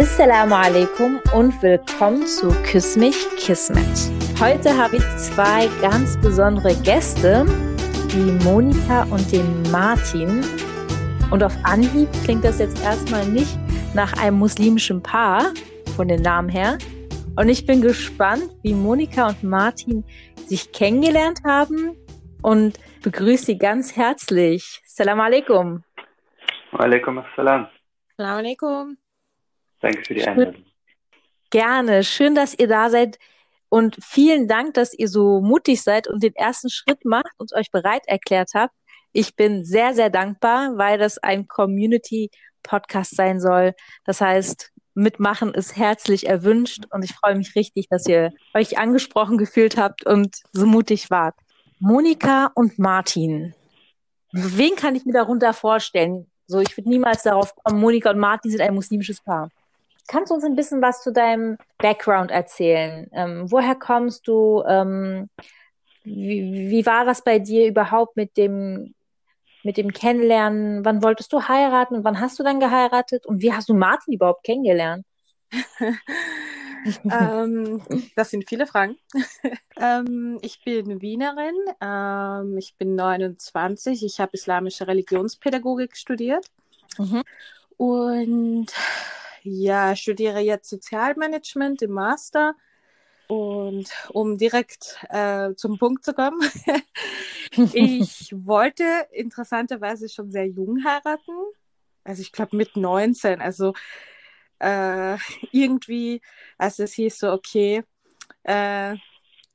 Assalamu alaikum und willkommen zu Küss mich Kismet. Heute habe ich zwei ganz besondere Gäste, die Monika und den Martin. Und auf Anhieb klingt das jetzt erstmal nicht nach einem muslimischen Paar von den Namen her. Und ich bin gespannt, wie Monika und Martin sich kennengelernt haben und begrüße sie ganz herzlich. Salam alaikum. Wa alaikum assalam. Salam alaikum. Danke für die Einladung. Gerne. Schön, dass ihr da seid. Und vielen Dank, dass ihr so mutig seid und den ersten Schritt macht und euch bereit erklärt habt. Ich bin sehr, sehr dankbar, weil das ein Community-Podcast sein soll. Das heißt, mitmachen ist herzlich erwünscht und ich freue mich richtig, dass ihr euch angesprochen gefühlt habt und so mutig wart. Monika und Martin. Wen kann ich mir darunter vorstellen? So, ich würde niemals darauf kommen, Monika und Martin sind ein muslimisches Paar. Kannst du uns ein bisschen was zu deinem Background erzählen? Ähm, woher kommst du? Ähm, wie, wie war das bei dir überhaupt mit dem, mit dem Kennenlernen? Wann wolltest du heiraten und wann hast du dann geheiratet? Und wie hast du Martin überhaupt kennengelernt? ähm, das sind viele Fragen. ähm, ich bin Wienerin, ähm, ich bin 29, ich habe islamische Religionspädagogik studiert Mhm. und ja, studiere jetzt Sozialmanagement im Master. Und um direkt äh, zum Punkt zu kommen, ich wollte interessanterweise schon sehr jung heiraten. Also ich glaube mit 19. Also äh, irgendwie, als es hieß so, okay, äh,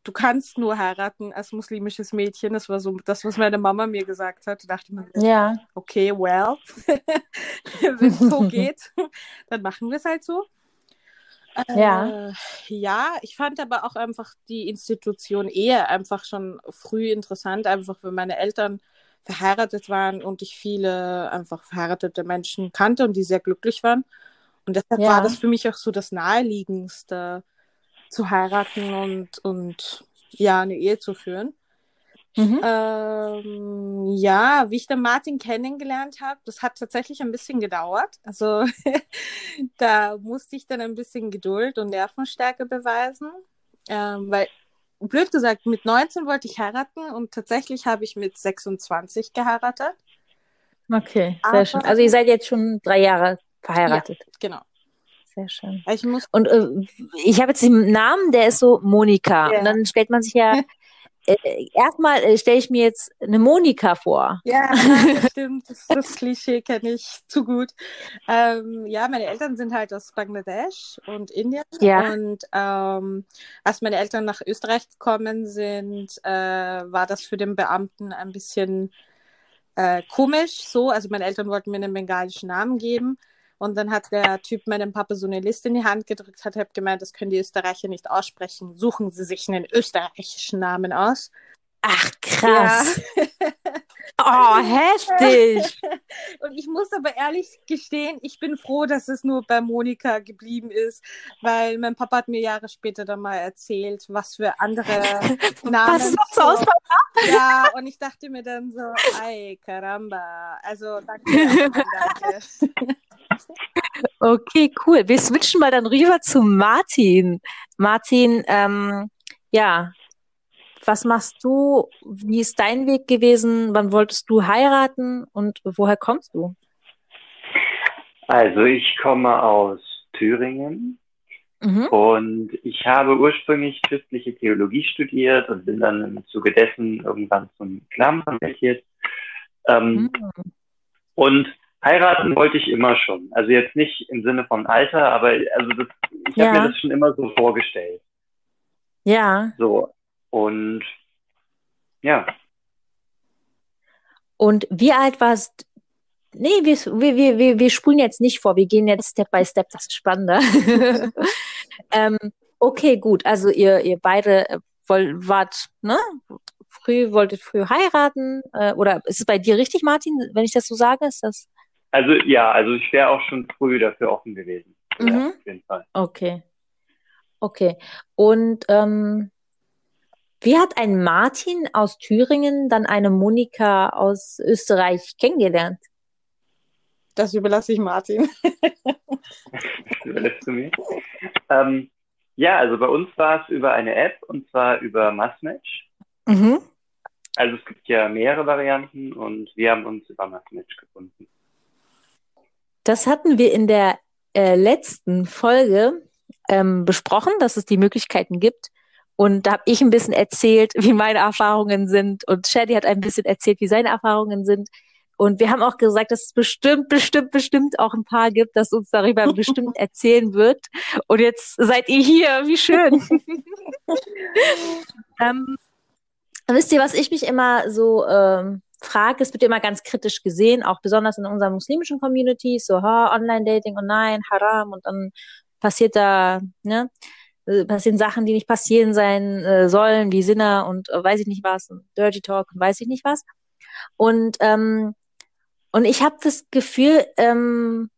du kannst nur heiraten als muslimisches Mädchen. Das war so das, was meine Mama mir gesagt hat. Da dachte ich mir, Ja. okay, well, wenn es so geht, dann machen wir es halt so. Ja. Äh, ja, ich fand aber auch einfach die Institution Ehe einfach schon früh interessant, einfach wenn meine Eltern verheiratet waren und ich viele einfach verheiratete Menschen kannte und die sehr glücklich waren. Und deshalb Ja. war das für mich auch so das Naheliegendste, zu heiraten und, und ja, eine Ehe zu führen. Mhm. Ähm, ja, wie ich den Martin kennengelernt habe, das hat tatsächlich ein bisschen gedauert. Also da musste ich dann ein bisschen Geduld und Nervenstärke beweisen, ähm, weil blöd gesagt, mit 19 wollte ich heiraten und tatsächlich habe ich mit 26 geheiratet. Okay, sehr Aber- schön. Also ihr seid jetzt schon drei Jahre verheiratet. Genau. Sehr schön. Ich muss Und äh, ich habe jetzt den Namen, der ist so Monika. Ja. Und dann stellt man sich ja, äh, erstmal äh, stelle ich mir jetzt eine Monika vor. Ja, das stimmt. Das, das Klischee kenne ich zu gut. Ähm, ja, meine Eltern sind halt aus Bangladesch und Indien. Ja. Und ähm, als meine Eltern nach Österreich gekommen sind, äh, war das für den Beamten ein bisschen äh, komisch so. Also meine Eltern wollten mir einen bengalischen Namen geben. Und dann hat der Typ meinem Papa so eine Liste in die Hand gedrückt, hat halt gemeint, das können die Österreicher nicht aussprechen. Suchen Sie sich einen österreichischen Namen aus. Ach, krass. Ja. Oh, heftig. Und ich muss aber ehrlich gestehen, ich bin froh, dass es nur bei Monika geblieben ist, weil mein Papa hat mir Jahre später dann mal erzählt, was für andere Namen. Was ist so aus? Ja, und ich dachte mir dann so, ay, caramba. Also danke, danke. Okay, cool. Wir switchen mal dann rüber zu Martin. Martin, ähm, ja, was machst du? Wie ist dein Weg gewesen? Wann wolltest du heiraten und woher kommst du? Also ich komme aus Thüringen Mhm. und ich habe ursprünglich christliche Theologie studiert und bin dann im Zuge dessen irgendwann zum Islam konvertiert. Ähm, Mhm. Und heiraten wollte ich immer schon. Also jetzt nicht im Sinne von Alter, aber also das, ich Ja. habe mir das schon immer so vorgestellt. Ja, So. Und ja, und wie alt warst Nee, wir, wir, wir, wir, spulen jetzt nicht vor, wir gehen jetzt Step by Step, das ist spannender. ähm, okay, gut, also ihr, ihr beide äh, woll, wart, ne, früh, wolltet früh heiraten, äh, oder ist es bei dir richtig, Martin, wenn ich das so sage, ist das? Also ja, also ich wäre auch schon früh dafür offen gewesen. Ja, Mhm. auf jeden Fall. Okay. Okay. Und ähm, wie hat ein Martin aus Thüringen dann eine Monika aus Österreich kennengelernt? Das überlasse ich Martin. Das überlässt du mir. Ähm, ja, also bei uns war es über eine App und zwar über Massmatch. Mhm. Also es gibt ja mehrere Varianten und wir haben uns über Massmatch gefunden. Das hatten wir in der äh, letzten Folge ähm, besprochen, dass es die Möglichkeiten gibt. Und da habe ich ein bisschen erzählt, wie meine Erfahrungen sind. Und Shady hat ein bisschen erzählt, wie seine Erfahrungen sind. Und wir haben auch gesagt, dass es bestimmt, bestimmt, bestimmt auch ein paar gibt, das uns darüber bestimmt erzählen wird. Und jetzt seid ihr hier, wie schön. ähm, wisst ihr, was ich mich immer so ähm, frage, es wird immer ganz kritisch gesehen, auch besonders in unseren muslimischen Communities, so ha, Online-Dating und nein, Haram und dann passiert da, ne, äh, passieren Sachen, die nicht passieren sein äh, sollen, wie Sinner und äh, weiß ich nicht was, und Dirty Talk und weiß ich nicht was. Und ähm, und ich habe das Gefühl, ähm,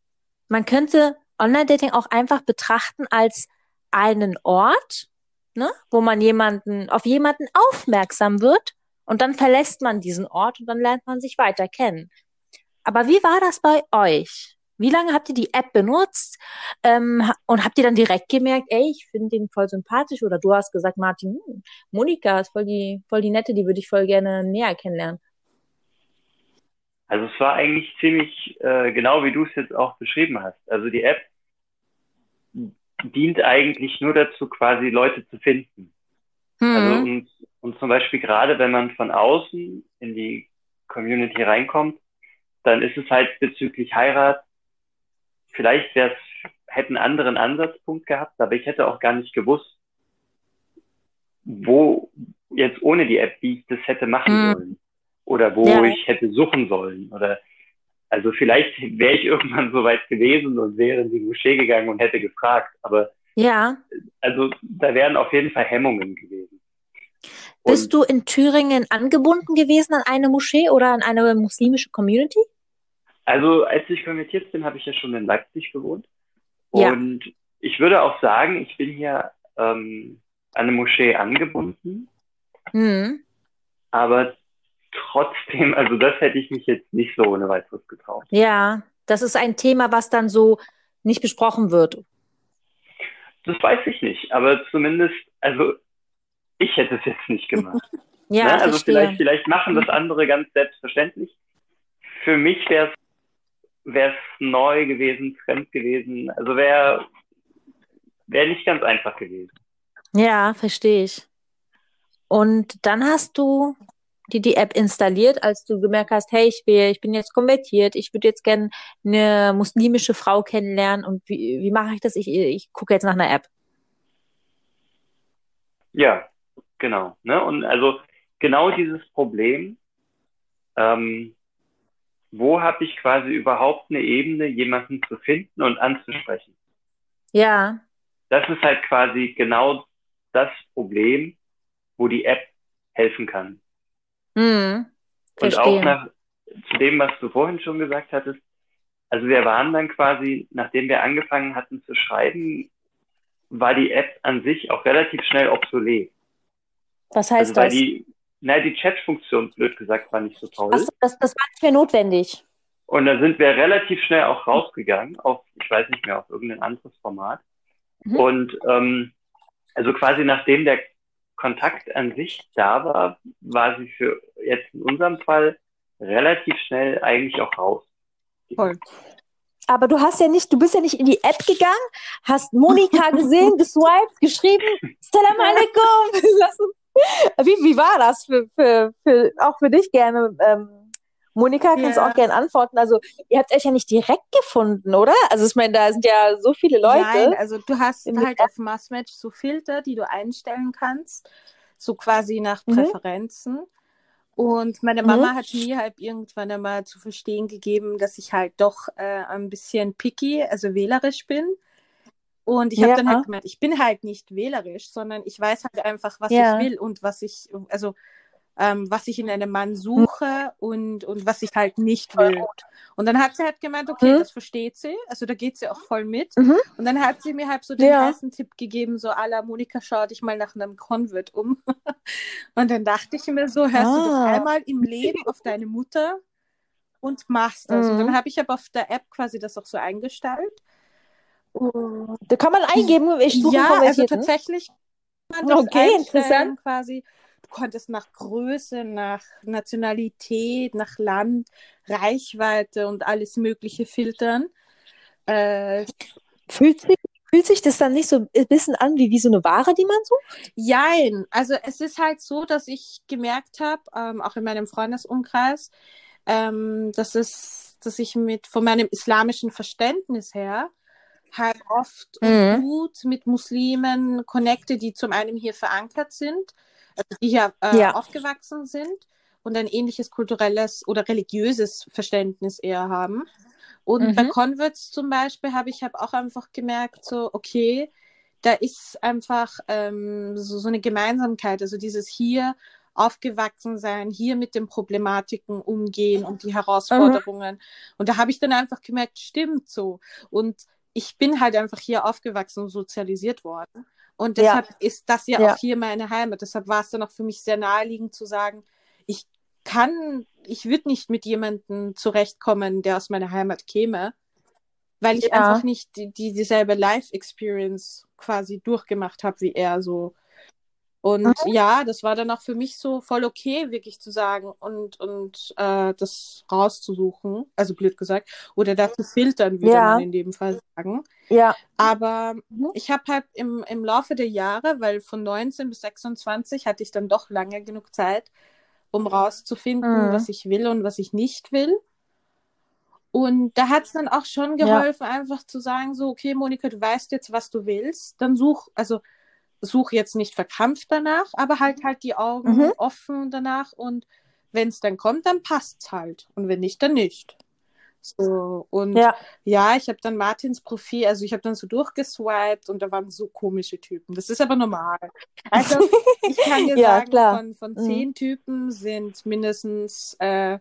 man könnte Online-Dating auch einfach betrachten als einen Ort, ne, wo man jemanden auf jemanden aufmerksam wird und dann verlässt man diesen Ort und dann lernt man sich weiter kennen. Aber wie war das bei euch? Wie lange habt ihr die App benutzt ähm, und habt ihr dann direkt gemerkt, ey, ich finde den voll sympathisch oder du hast gesagt, Martin, hm, Monika ist voll die, voll die nette, die würde ich voll gerne näher kennenlernen. Also es war eigentlich ziemlich äh, genau, wie du es jetzt auch beschrieben hast. Also die App dient eigentlich nur dazu, quasi Leute zu finden. Mhm. Also und, und zum Beispiel gerade, wenn man von außen in die Community reinkommt, dann ist es halt bezüglich Heirat, vielleicht wäre es, hätte einen anderen Ansatzpunkt gehabt, aber ich hätte auch gar nicht gewusst, wo jetzt ohne die App, wie ich das hätte machen mhm. sollen oder wo ja. ich hätte suchen sollen oder also vielleicht wäre ich irgendwann so weit gewesen und wäre in die Moschee gegangen und hätte gefragt, aber ja. Also da wären auf jeden Fall Hemmungen gewesen. Und Bist du in Thüringen angebunden gewesen an eine Moschee oder an eine muslimische Community? Also als ich konvertiert bin, habe ich ja schon in Leipzig gewohnt. Ja. Und ich würde auch sagen, ich bin hier ähm, an eine Moschee angebunden. Mhm. Aber trotzdem, also das hätte ich mich jetzt nicht so ohne weiteres getraut. Ja, das ist ein Thema, was dann so nicht besprochen wird. Das weiß ich nicht, aber zumindest, also ich hätte es jetzt nicht gemacht. ja, ne? Also vielleicht, vielleicht machen das andere ganz selbstverständlich. Für mich wäre es neu gewesen, fremd gewesen. Also wäre wäre nicht ganz einfach gewesen. Ja, verstehe ich. Und dann hast du die die App installiert, als du gemerkt hast, hey, ich will, ich bin jetzt konvertiert, ich würde jetzt gerne eine muslimische Frau kennenlernen und wie, wie mache ich das? Ich, ich gucke jetzt nach einer App. Ja, genau. Ne? Und also genau dieses Problem, ähm, wo habe ich quasi überhaupt eine Ebene, jemanden zu finden und anzusprechen? Ja. Das ist halt quasi genau das Problem, wo die App helfen kann. Mhm. Und auch nach, zu dem, was du vorhin schon gesagt hattest, also wir waren dann quasi, nachdem wir angefangen hatten zu schreiben, war die App an sich auch relativ schnell obsolet. Was heißt also, das? Die, na, die Chat-Funktion, blöd gesagt, war nicht so toll. Ach, das, das war nicht mehr notwendig. Und dann sind wir relativ schnell auch rausgegangen auf, ich weiß nicht mehr, auf irgendein anderes Format. Mhm. Und ähm, also quasi nachdem der Kontakt an sich da war, war sie für jetzt in unserem Fall relativ schnell eigentlich auch raus. Voll. Aber du hast ja nicht, du bist ja nicht in die App gegangen, hast Monika gesehen, geswiped, geschrieben, Salam alaikum. wie, wie war das für, für, für, auch für dich gerne? Ähm, Monika, kannst du auch gerne antworten. Also, ihr habt euch ja nicht direkt gefunden, oder? Also, ich meine, da sind ja so viele Leute. Nein, also du hast halt auf Massmatch so Filter, die du einstellen kannst, so quasi nach mhm. Präferenzen. Mhm. Und meine Mama mhm. hat mir halt irgendwann einmal zu verstehen gegeben, dass ich halt doch äh, ein bisschen picky, also wählerisch bin. Und ich habe ja. dann halt gemeint, ich bin halt nicht wählerisch, sondern ich weiß halt einfach, was ja. ich will und was ich, also ähm, was ich in einem Mann suche und, und was ich halt nicht will. Und dann hat sie halt gemeint, okay, mhm. das versteht sie. Also da geht sie auch voll mit. Mhm. Und dann hat sie mir halt so den ja. ersten Tipp gegeben, so à la Monika, schau dich mal nach einem Convert um. und dann dachte ich mir so, hörst ah. du doch einmal im Leben auf deine Mutter und machst das. Mhm. Und dann habe ich aber auf der App quasi das auch so eingestellt. Da kann man eingeben, ich suche ja, also tatsächlich. kann man das Okay, interessant. Quasi. Du konntest nach Größe, nach Nationalität, nach Land, Reichweite und alles Mögliche filtern. Äh, Fühlt sich, fühlt sich das dann nicht so ein bisschen an wie, wie so eine Ware, die man sucht? Jein, also es ist halt so, dass ich gemerkt habe, ähm, auch in meinem Freundesumkreis, ähm, dass es, dass ich mit von meinem islamischen Verständnis her halt oft Mhm. gut mit Muslimen connecte, die zum einen hier verankert sind, also die hier äh, Ja. aufgewachsen sind und ein ähnliches kulturelles oder religiöses Verständnis eher haben. Und bei Mhm. Converts zum Beispiel habe ich hab auch einfach gemerkt, so, okay, da ist einfach ähm, so, so eine Gemeinsamkeit, also dieses hier aufgewachsen sein, hier mit den Problematiken umgehen und die Herausforderungen. Und da habe ich dann einfach gemerkt, stimmt so. Und ich bin halt einfach hier aufgewachsen und sozialisiert worden. Und Ja. deshalb ist das ja, Ja. auch hier meine Heimat. Deshalb war es dann auch für mich sehr naheliegend zu sagen, ich kann, ich würde nicht mit jemandem zurechtkommen, der aus meiner Heimat käme, weil ich Ja. einfach nicht die, die dieselbe Life-Experience quasi durchgemacht habe wie er so. Und Mhm. ja, das war dann auch für mich so voll okay, wirklich zu sagen und, und äh, das rauszusuchen, also blöd gesagt, oder da zu filtern, würde Ja. man in dem Fall sagen. Ja. Aber Mhm. ich habe halt im, im Laufe der Jahre, weil von 19 bis 26 hatte ich dann doch lange genug Zeit, um rauszufinden, Mhm. was ich will und was ich nicht will. Und da hat es dann auch schon Ja. geholfen, einfach zu sagen, so, okay, Monika, du weißt jetzt, was du willst, dann such, also such jetzt nicht verkrampft danach, aber halt halt die Augen Mhm. offen danach und wenn es dann kommt, dann passt's halt. Und wenn nicht, dann nicht. So, und Ja. ja, ich habe dann Martins Profil, also ich habe dann so durchgeswiped und da waren so komische Typen. Das ist aber normal. Also ich kann dir Ja, sagen, klar. von, von Mhm. zehn Typen sind mindestens äh,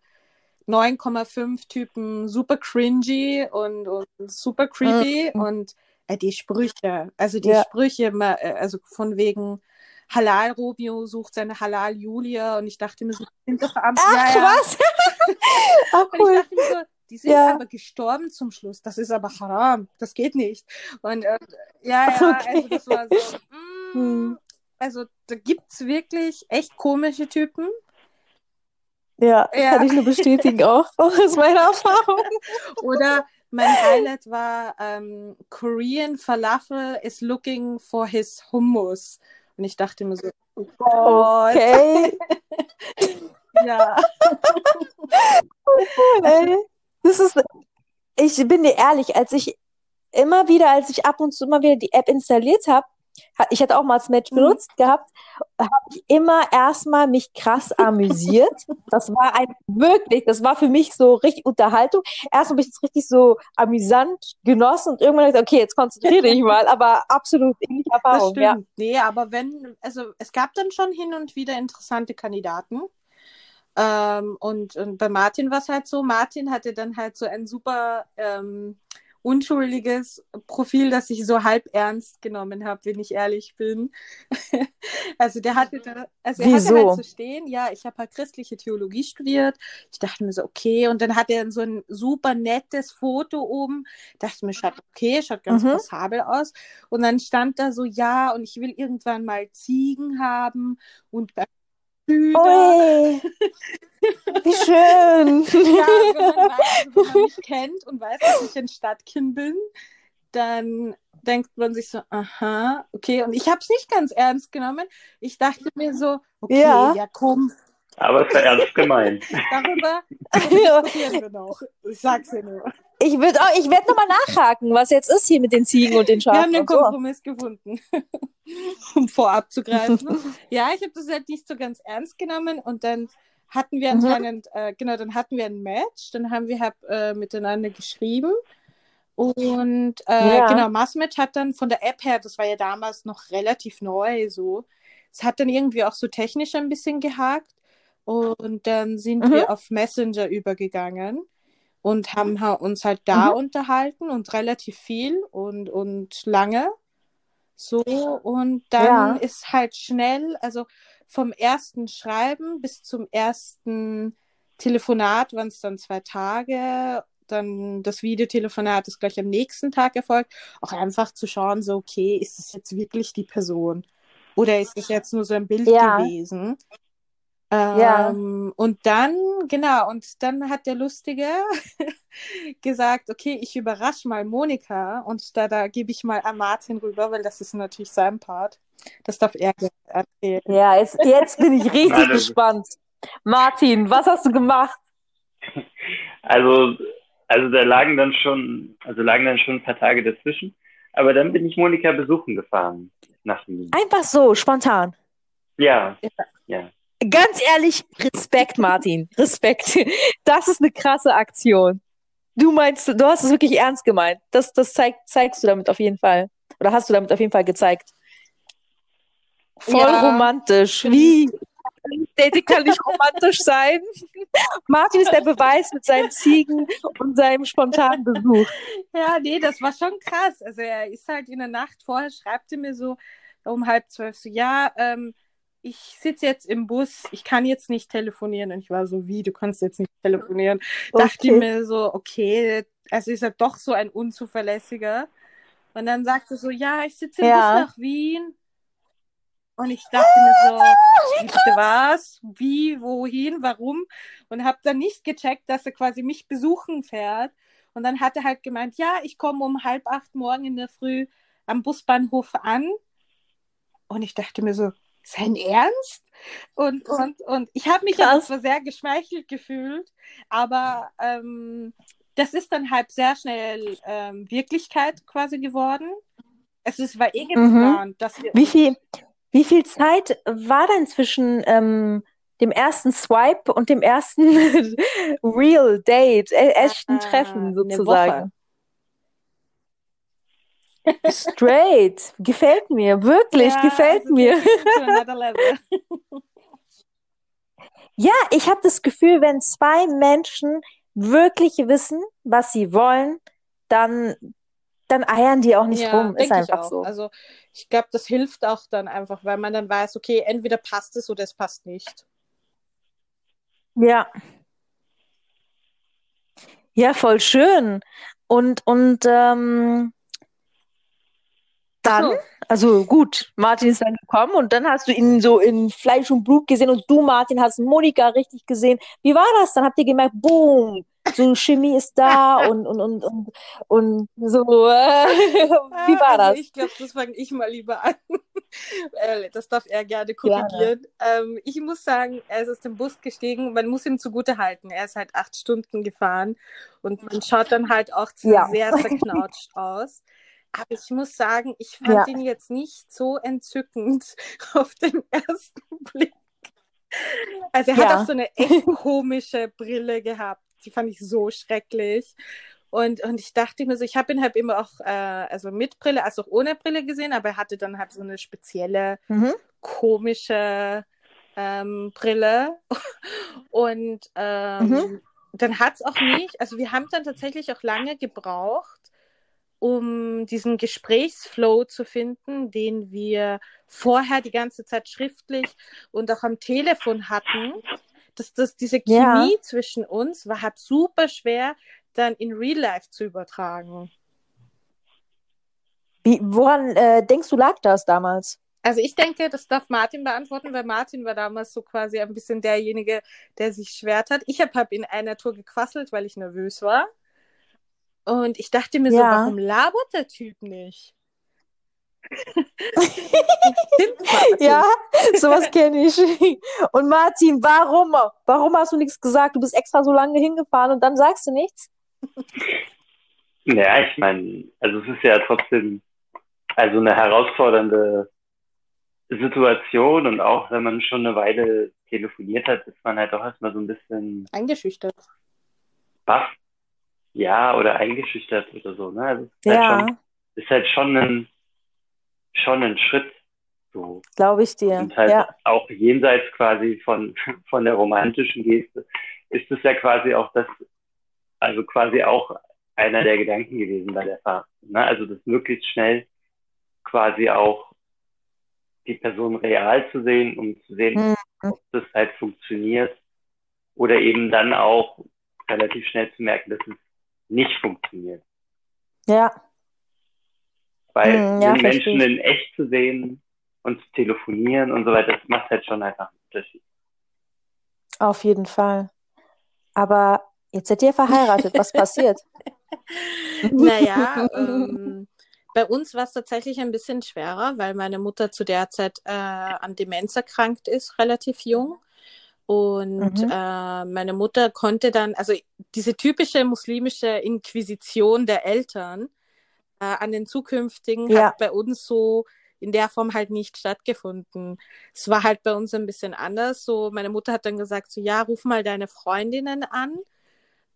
9,5 Typen super cringy und, und super creepy Mhm. und die Sprüche, also die Ja. Sprüche, äh, also von wegen Halal Romeo sucht seine Halal Julia und ich dachte mir so, die sind doch am Ach, ja, was? Ach, Und ich cool. dachte mir so, die sind Ja. aber gestorben zum Schluss. Das ist aber haram. Das geht nicht. Und äh, ja, ja, Okay. also das war so. Mm, Hm. Also da gibt's wirklich echt komische Typen. Ja, Ja. kann ich nur bestätigen auch aus meiner Erfahrung. Oder mein Highlight war ähm, Korean Falafel is looking for his hummus. Und ich dachte mir so, oh Gott. Okay. Ja. Ey, das ist, ich bin dir ehrlich, als ich immer wieder, als ich ab und zu immer wieder die App installiert habe, ich hatte auch mal das Match Mhm. benutzt gehabt, habe ich immer erstmal mich krass amüsiert. Das war ein wirklich, das war für mich so richtig Unterhaltung. Erstmal habe ich das richtig so amüsant genossen und irgendwann habe ich gesagt, okay, jetzt konzentriere dich mal, aber absolut ähnliche Das Erfahrung. stimmt. Ja. Nee, aber wenn, also es gab dann schon hin und wieder interessante Kandidaten. Ähm, und, und bei Martin war es halt so, Martin hatte dann halt so ein super ähm, unschuldiges Profil, das ich so halb ernst genommen habe, wenn ich ehrlich bin. also der hatte da, also er hatte Wieso? halt so stehen, ja, ich habe halt christliche Theologie studiert. Ich dachte mir so, okay, und dann hat er so ein super nettes Foto oben. Dachte mir, schaut okay, schaut ganz Mhm. passabel aus. Und dann stand da so, ja, und ich will irgendwann mal Ziegen haben und Hühner. Ui, wie schön. Ja, wenn man, weiß, also wenn man mich kennt und weiß, dass ich ein Stadtkind bin, dann denkt man sich so, aha, okay. Und ich habe es nicht ganz ernst genommen. Ich dachte mir so, okay, Ja. ja, komm, Aber es war ernst gemeint. darüber diskutieren wir noch. Ich sag's dir nur. Ich auch, ich werde nochmal nachhaken, was jetzt ist hier mit den Ziegen und den Wir haben Schafen den und so. Kompromiss gefunden, um vorab zu greifen. ja, ich habe das halt nicht so ganz ernst genommen und dann hatten wir Mhm. anscheinend, äh, genau, dann hatten wir ein Match, dann haben wir halt, äh, miteinander geschrieben und äh, Ja. genau, Massmatch hat dann von der App her, das war ja damals noch relativ neu so, es hat dann irgendwie auch so technisch ein bisschen gehakt und dann sind Mhm. wir auf Messenger übergegangen und haben ha- uns halt da Mhm. unterhalten und relativ viel und, und lange. So, und dann Ja. ist halt schnell, also vom ersten Schreiben bis zum ersten Telefonat waren es dann zwei Tage. dann das Videotelefonat ist gleich am nächsten Tag erfolgt, auch einfach zu schauen, so, okay, ist es jetzt wirklich die Person? Oder ist es jetzt nur so ein Bild ja. gewesen? Ähm, ja. Und dann, genau, und dann hat der Lustige gesagt, okay, ich überrasche mal Monika und da, da gebe ich mal an Martin rüber, weil das ist natürlich sein Part. Das darf er erzählen. Ja, jetzt, jetzt bin ich richtig gespannt. Martin, was hast du gemacht? Also, also da lagen dann schon, also lagen dann schon ein paar Tage dazwischen. Aber dann bin ich Monika besuchen gefahren nach Wien. Einfach so, spontan. Ja, ja. ja. Ganz ehrlich, Respekt, Martin. Respekt. Das ist eine krasse Aktion. Du meinst, du hast es wirklich ernst gemeint. Das, das zeig, zeigst du damit auf jeden Fall. Oder hast du damit auf jeden Fall gezeigt. Voll ja. romantisch. Wie? Dating kann nicht romantisch sein. Martin ist der Beweis mit seinen Ziegen und seinem spontanen Besuch. Ja, nee, das war schon krass. Also er ist halt in der Nacht vorher, schreibt er mir so um halb zwölf so, ja, ähm, ich sitze jetzt im Bus, ich kann jetzt nicht telefonieren. Und ich war so, wie, du kannst jetzt nicht telefonieren. Okay. Dachte mir so, okay, also ist er doch so ein unzuverlässiger. Und dann sagte er so, ja, ich sitze im ja. Bus nach Wien. Und ich dachte mir so, bitte was? Wie, wohin, warum? Und habe dann nicht gecheckt, dass er quasi mich besuchen fährt. Und dann hat er halt gemeint, ja, ich komme um halb acht morgen in der Früh am Busbahnhof an. Und ich dachte mir so, sein Ernst? Und, und, und ich habe mich ja zwar sehr geschmeichelt gefühlt, aber ähm, das ist dann halt sehr schnell ähm, Wirklichkeit quasi geworden. Es ist, war eh geplant, mhm. dass wir. Wie viel, wie viel Zeit war denn zwischen ähm, dem ersten Swipe und dem ersten Real Date, äh, echten Treffen sozusagen? Straight. Gefällt mir. Wirklich, ja, gefällt also mir. ja, ich habe das Gefühl, wenn zwei Menschen wirklich wissen, was sie wollen, dann, dann eiern die auch nicht ja, rum. Ist einfach so. Also ich glaube, das hilft auch dann einfach, weil man dann weiß, okay, entweder passt es oder es passt nicht. Ja. Ja, voll schön. Und, und ähm, dann, so. also gut, Martin ist dann gekommen und dann hast du ihn so in Fleisch und Blut gesehen und du, Martin, hast Monika richtig gesehen. Wie war das? Dann habt ihr gemerkt, boom, so Chemie ist da und, und, und, und, und so. Wie war also das? Ich glaube, das fange ich mal lieber an. Äh, das darf er gerne korrigieren. Ähm, ich muss sagen, er ist aus dem Bus gestiegen. Man muss ihm zugute halten. Er ist halt acht Stunden gefahren und man schaut dann halt auch ja. sehr zerknautscht aus. Aber ich muss sagen, ich fand ja. ihn jetzt nicht so entzückend auf den ersten Blick. Also er ja. hat auch so eine echt komische Brille gehabt. Die fand ich so schrecklich. Und, und ich dachte mir so, ich habe ihn halt immer auch, äh, also mit Brille, als auch ohne Brille gesehen, aber er hatte dann halt so eine spezielle, mhm. komische ähm, Brille. Und ähm, mhm. dann hat es auch nicht, also wir haben dann tatsächlich auch lange gebraucht, um diesen Gesprächsflow zu finden, den wir vorher die ganze Zeit schriftlich und auch am Telefon hatten. Das, das, diese Chemie ja. zwischen uns war halt super schwer, dann in Real Life zu übertragen. Wie, woran äh, denkst du, lag das damals? Also ich denke, das darf Martin beantworten, weil Martin war damals so quasi ein bisschen derjenige, der sich schwert hat. Ich habe hab in einer Tour gequasselt, weil ich nervös war. Und ich dachte mir ja. so, warum labert der Typ nicht? ja, sowas kenne ich. Und Martin, warum? Warum hast du nichts gesagt? Du bist extra so lange hingefahren und dann sagst du nichts? Ja, ich meine, also es ist ja trotzdem also eine herausfordernde Situation und auch wenn man schon eine Weile telefoniert hat, ist man halt auch erstmal so ein bisschen eingeschüchtert. Baff ja, oder eingeschüchtert oder so. Ne? Also ist, halt ja. halt schon, ist halt schon ein, schon ein Schritt. So. Glaube ich dir. Und halt ja. auch jenseits quasi von, von der romantischen Geste ist es ja quasi auch das, also quasi auch einer der Gedanken gewesen bei der Fahrt. Ne? Also das möglichst schnell quasi auch die Person real zu sehen, um zu sehen, mhm. ob das halt funktioniert. Oder eben dann auch relativ schnell zu merken, dass es nicht funktioniert. Ja. Weil Hm, ja, den Menschen in echt zu sehen und zu telefonieren und so weiter, das macht halt schon einfach einen Unterschied. Auf jeden Fall. Aber jetzt seid ihr verheiratet. Was passiert? Naja, ähm, bei uns war es tatsächlich ein bisschen schwerer, weil meine Mutter zu der Zeit äh, an Demenz erkrankt ist, relativ jung. Und Mhm. äh, meine Mutter konnte dann, also diese typische muslimische Inquisition der Eltern äh, an den zukünftigen Ja. hat bei uns so in der Form halt nicht stattgefunden. Es war halt bei uns ein bisschen anders. So, meine Mutter hat dann gesagt, so ja, ruf mal deine Freundinnen an.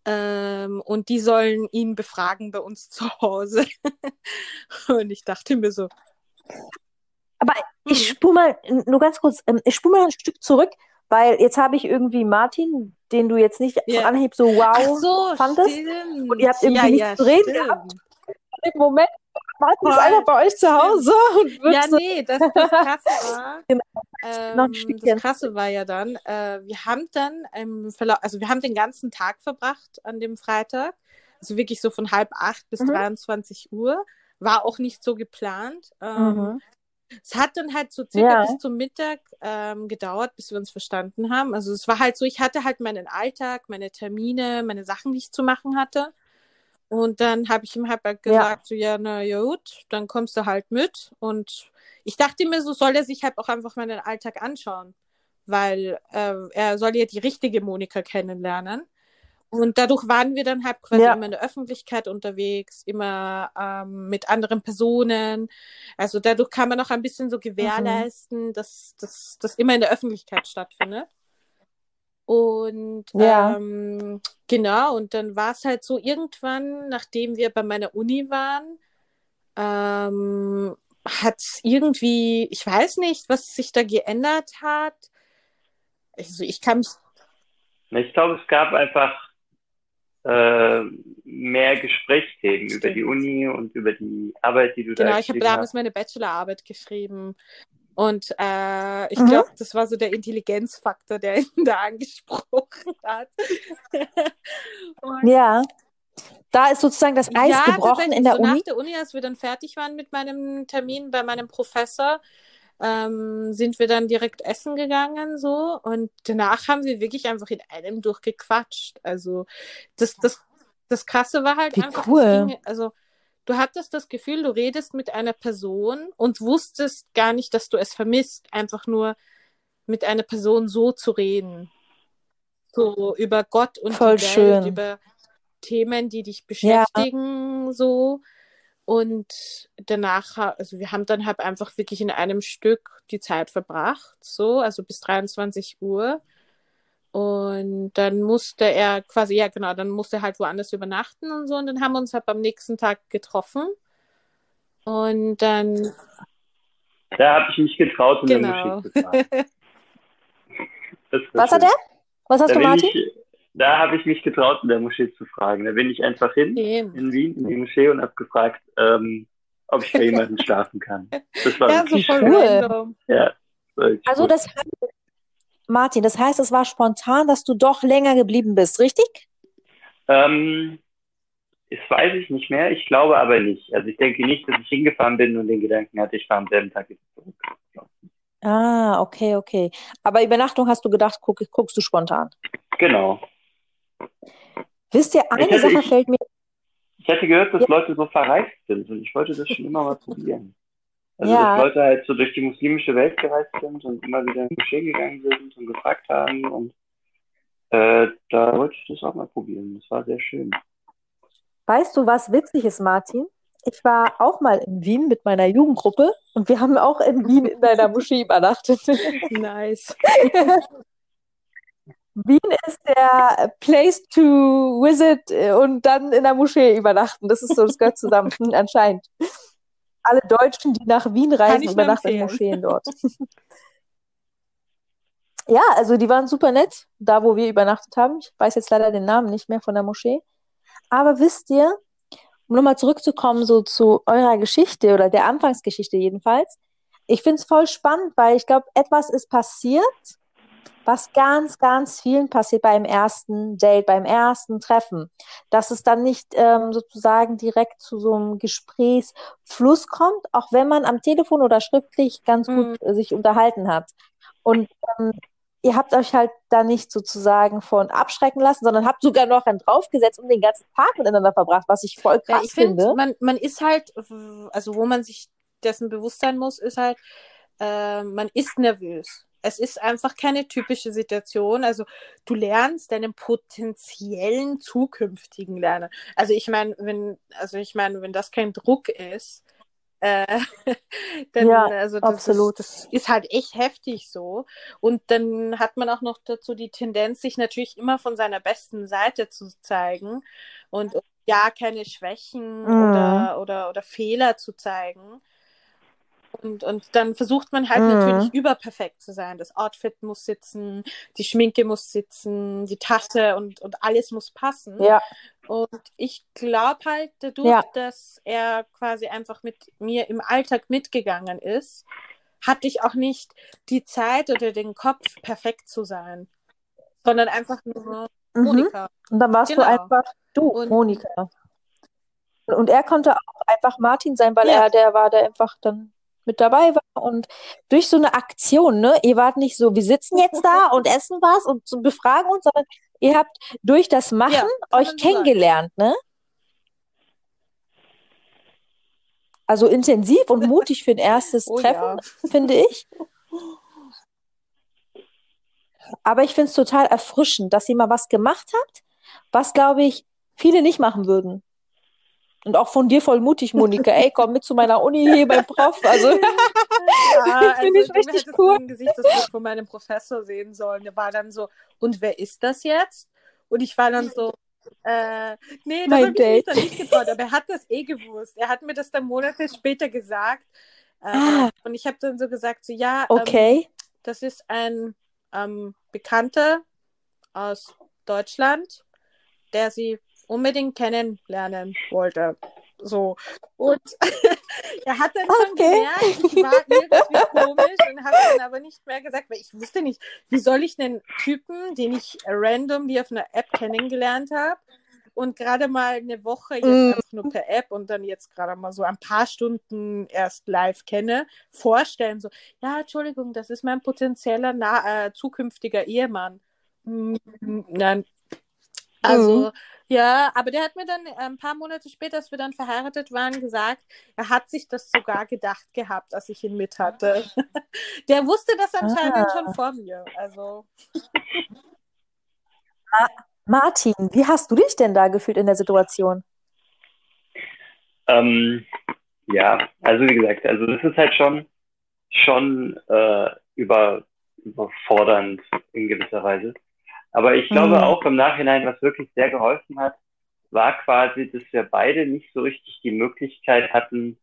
Ähm, und die sollen ihn befragen bei uns zu Hause. und ich dachte mir so, Aber ich Mhm. spule mal, nur ganz kurz, ähm, ich spule mal ein Stück zurück, weil jetzt habe ich irgendwie Martin, den du jetzt nicht Ja. Anhieb so wow ach so, fandest. stimmt. Und ihr habt irgendwie ja, nichts ja, zu reden stimmt. gehabt. Im Moment, Martin ist Voll. einfach bei euch zu Hause und wird Ja, so, nee, das, das Krasse war, Genau. ähm, das Krasse war ja dann, äh, wir haben dann im Verlauf, also wir haben den ganzen Tag verbracht an dem Freitag, also wirklich so von halb acht bis Mhm. 23 Uhr, war auch nicht so geplant. Ähm, Mhm. Es hat dann halt so circa Ja. bis zum Mittag ähm, gedauert, bis wir uns verstanden haben. Also es war halt so, ich hatte halt meinen Alltag, meine Termine, meine Sachen, die ich zu machen hatte. Und dann habe ich ihm halt Ja. gesagt, so ja, na ja, gut, dann kommst du halt mit. Und ich dachte mir, so soll er sich halt auch einfach meinen Alltag anschauen, weil äh, er soll ja die richtige Monika kennenlernen. Und dadurch waren wir dann halt quasi Ja. immer in der Öffentlichkeit unterwegs, immer ähm, mit anderen Personen. Also dadurch kann man auch ein bisschen so gewährleisten, dass dass das immer in der Öffentlichkeit stattfindet. Und Ja. ähm, genau, und dann war es halt so, irgendwann, nachdem wir bei meiner Uni waren, ähm, hat irgendwie, ich weiß nicht, was sich da geändert hat. Also ich kann mich Ich glaube, es gab einfach äh, mehr Gesprächsthemen über Stimmt. die Uni und über die Arbeit, die du da Genau, ich habe geschrieben damals hast. meine Bachelorarbeit geschrieben. Und äh, ich Mhm. glaube, das war so der Intelligenzfaktor, der ihn da angesprochen hat. Und Ja. Da ist sozusagen das Eis ja, gebrochen in der so Uni. nach der Uni, als wir dann fertig waren mit meinem Termin bei meinem Professor, ähm, sind wir dann direkt essen gegangen so und danach haben wir wirklich einfach in einem durchgequatscht. Also das, das, das Krasse war halt Wie einfach, cool. ging, also du hattest das Gefühl, du redest mit einer Person und wusstest gar nicht, dass du es vermisst, einfach nur mit einer Person so zu reden. So über Gott und Voll die Welt, schön. über Themen, die dich Ja. beschäftigen, so. Und danach, also wir haben dann halt einfach wirklich in einem Stück die Zeit verbracht, so, also bis 23 Uhr. Und dann musste er quasi, ja genau, dann musste er halt woanders übernachten und so. Und dann haben wir uns halt am nächsten Tag getroffen. Und dann, Da habe ich mich getraut, in der genau. Moschee zu fragen. Das war Was hat schön. er? Was hast Da du, Martin? ich, da habe ich mich getraut, in der Moschee zu fragen. Da bin ich einfach hin Eben. in Wien in die Moschee und habe gefragt, ähm, ob ich bei jemandem schlafen kann. Das war Ja, so voll cool. Ja, Also das heißt, Martin, das heißt, es war spontan, dass du doch länger geblieben bist, richtig? Ähm, das weiß ich nicht mehr. Ich glaube aber nicht. Also ich denke nicht, dass ich hingefahren bin und den Gedanken hatte, ich fahre am selben Tag jetzt zurück. Ah, okay, okay. Aber Übernachtung hast du gedacht, guck, guckst du spontan. Genau. Wisst ihr, eine hätte, Sache ich, fällt mir, ich hatte gehört, dass Ja. Leute so verreist sind und ich wollte das schon immer mal probieren. Also Ja. dass Leute halt so durch die muslimische Welt gereist sind und immer wieder in die Moschee gegangen sind und gefragt haben und äh, da wollte ich das auch mal probieren. Das war sehr schön. weißt du, was witzig ist, Martin? Ich war auch mal in Wien mit meiner Jugendgruppe und wir haben auch in Wien in einer Moschee übernachtet. Nice. Wien ist der Place to visit äh, und dann in der Moschee übernachten. Das ist so, das gehört zusammen, hm, anscheinend. Alle Deutschen, die nach Wien reisen, übernachten in. Moscheen dort. Ja, also die waren super nett, da wo wir übernachtet haben. Ich weiß jetzt leider den Namen nicht mehr von der Moschee. Aber wisst ihr, um nochmal zurückzukommen, so zu eurer Geschichte oder der Anfangsgeschichte jedenfalls, ich finde es voll spannend, weil ich glaube, etwas ist passiert, was ganz, ganz vielen passiert beim ersten Date, beim ersten Treffen, dass es dann nicht ähm, sozusagen direkt zu so einem Gesprächsfluss kommt, auch wenn man am Telefon oder schriftlich ganz gut mhm. äh, sich unterhalten hat. Und ähm, ihr habt euch halt da nicht sozusagen von abschrecken lassen, sondern habt sogar noch einen draufgesetzt und den ganzen Tag miteinander verbracht, was ich voll krass ja, ich finde. Find, man, man ist halt, also wo man sich dessen bewusst sein muss, ist halt, äh, man ist nervös. Es ist einfach keine typische Situation. Also du lernst deinen potenziellen zukünftigen Lerner. Also ich meine, wenn, also ich meine, wenn das kein Druck ist, äh, dann, ja, also das, absolut. Das, ist halt echt heftig so. Und dann hat man auch noch dazu die Tendenz, sich natürlich immer von seiner besten Seite zu zeigen und ja keine Schwächen mhm. oder, oder, oder Fehler zu zeigen. Und, und dann versucht man halt mhm. natürlich überperfekt zu sein. Das Outfit muss sitzen, die Schminke muss sitzen, die Tasche und, und alles muss passen. Ja. Und ich glaube halt dadurch, ja. dass er quasi einfach mit mir im Alltag mitgegangen ist, hatte ich auch nicht die Zeit oder den Kopf, perfekt zu sein, sondern einfach nur mhm. Monika. Und dann warst genau. du einfach du, und, Monika. Und er konnte auch einfach Martin sein, weil ja. er der war, der einfach dann mit dabei war und durch so eine Aktion, ne, ihr wart nicht so, wir sitzen jetzt da und essen was und befragen uns, sondern ihr habt durch das Machen ja, euch kennengelernt, sagen. ne? Also intensiv und mutig für ein erstes oh, Treffen, ja. finde ich. Aber ich finde es total erfrischend, dass ihr mal was gemacht habt, was, glaube ich, viele nicht machen würden. Und auch von dir voll mutig, Monika. Ey, komm mit zu meiner Uni hier beim Prof. Also, ja, also finde ich richtig cool. Ich Gesichtsdruck von meinem Professor sehen sollen. Der war dann so, und wer ist das jetzt? Und ich war dann so, äh, nee, das habe ich mich dann nicht getraut, aber er hat das eh gewusst. Er hat mir das dann Monate später gesagt. Äh, ah. Und ich habe dann so gesagt, so, ja, ähm, okay. Ähm, das ist ein ähm, Bekannter aus Deutschland, der sie unbedingt kennenlernen wollte. So. Und er hat dann schon okay. gemerkt, ich war irgendwie komisch und habe dann aber nicht mehr gesagt, weil ich wusste nicht, wie soll ich einen Typen, den ich random wie auf einer App kennengelernt habe und gerade mal eine Woche jetzt mm. einfach nur per App und dann jetzt gerade mal so ein paar Stunden erst live kenne, vorstellen, so, ja, Entschuldigung, das ist mein potenzieller na äh, zukünftiger Ehemann. Mm, nein. Also, mm. Ja, aber der hat mir dann äh, ein paar Monate später, als wir dann verheiratet waren, gesagt, er hat sich das sogar gedacht gehabt, als ich ihn mit hatte. der wusste das anscheinend ah. schon vor mir. Also. Martin, wie hast du dich denn da gefühlt in der Situation? Ähm, ja, also wie gesagt, also das ist halt schon, schon äh, über, überfordernd in gewisser Weise. Aber ich glaube mhm. auch im Nachhinein, was wirklich sehr geholfen hat, war quasi, dass wir beide nicht so richtig die Möglichkeit hatten,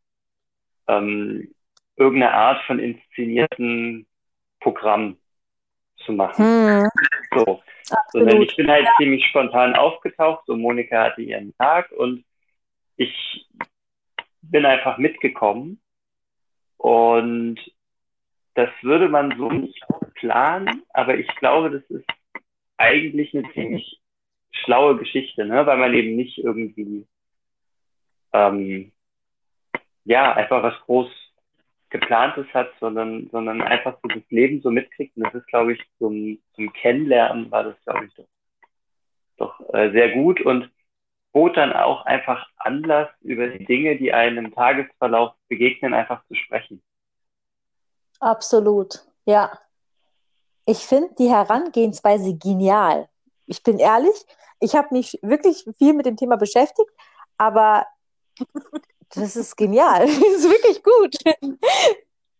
ähm, irgendeine Art von inszenierten Programm zu machen. Mhm. So. Sondern ich bin halt ja. ziemlich spontan aufgetaucht, so Monika hatte ihren Tag und ich bin einfach mitgekommen und das würde man so nicht planen, aber ich glaube, das ist eigentlich eine ziemlich schlaue Geschichte, ne? weil man eben nicht irgendwie ähm, ja einfach was groß geplantes hat, sondern sondern einfach so das Leben so mitkriegt. Und das ist, glaube ich, zum, zum Kennenlernen war das, glaube ich, doch, doch äh, sehr gut und bot dann auch einfach Anlass, über die Dinge, die einem im Tagesverlauf begegnen, einfach zu sprechen. Absolut, ja. Ich finde die Herangehensweise genial. Ich bin ehrlich, ich habe mich wirklich viel mit dem Thema beschäftigt, aber das ist genial. das ist wirklich gut.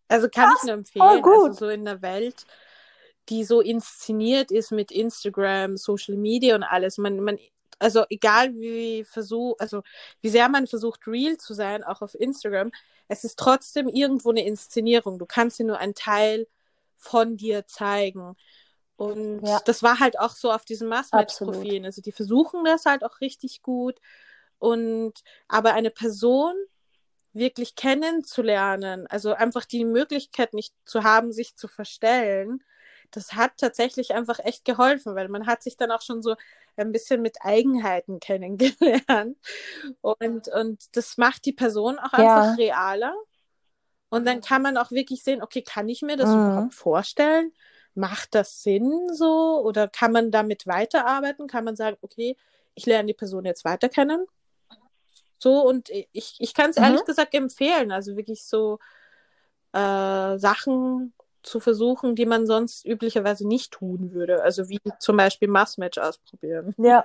Also kann ich nur empfehlen, oh, also so in der Welt, die so inszeniert ist mit Instagram, Social Media und alles. Man, man, also egal wie versuch, also wie sehr man versucht, real zu sein, auch auf Instagram, es ist trotzdem irgendwo eine Inszenierung. Du kannst dir nur einen Teil von dir zeigen. Und ja. das war halt auch so auf diesen Massmatch-Profilen. Also die versuchen das halt auch richtig gut. Und aber eine Person wirklich kennenzulernen, also einfach die Möglichkeit nicht zu haben, sich zu verstellen, das hat tatsächlich einfach echt geholfen, weil man hat sich dann auch schon so ein bisschen mit Eigenheiten kennengelernt. Und, und das macht die Person auch einfach ja. realer. Und dann kann man auch wirklich sehen, okay, kann ich mir das mhm. überhaupt vorstellen? Macht das Sinn so? Oder kann man damit weiterarbeiten? Kann man sagen, okay, ich lerne die Person jetzt weiter kennen? So, und ich, ich kann es mhm. ehrlich gesagt empfehlen. Also wirklich so äh, Sachen zu versuchen, die man sonst üblicherweise nicht tun würde. Also wie zum Beispiel Massmatch ausprobieren. Ja.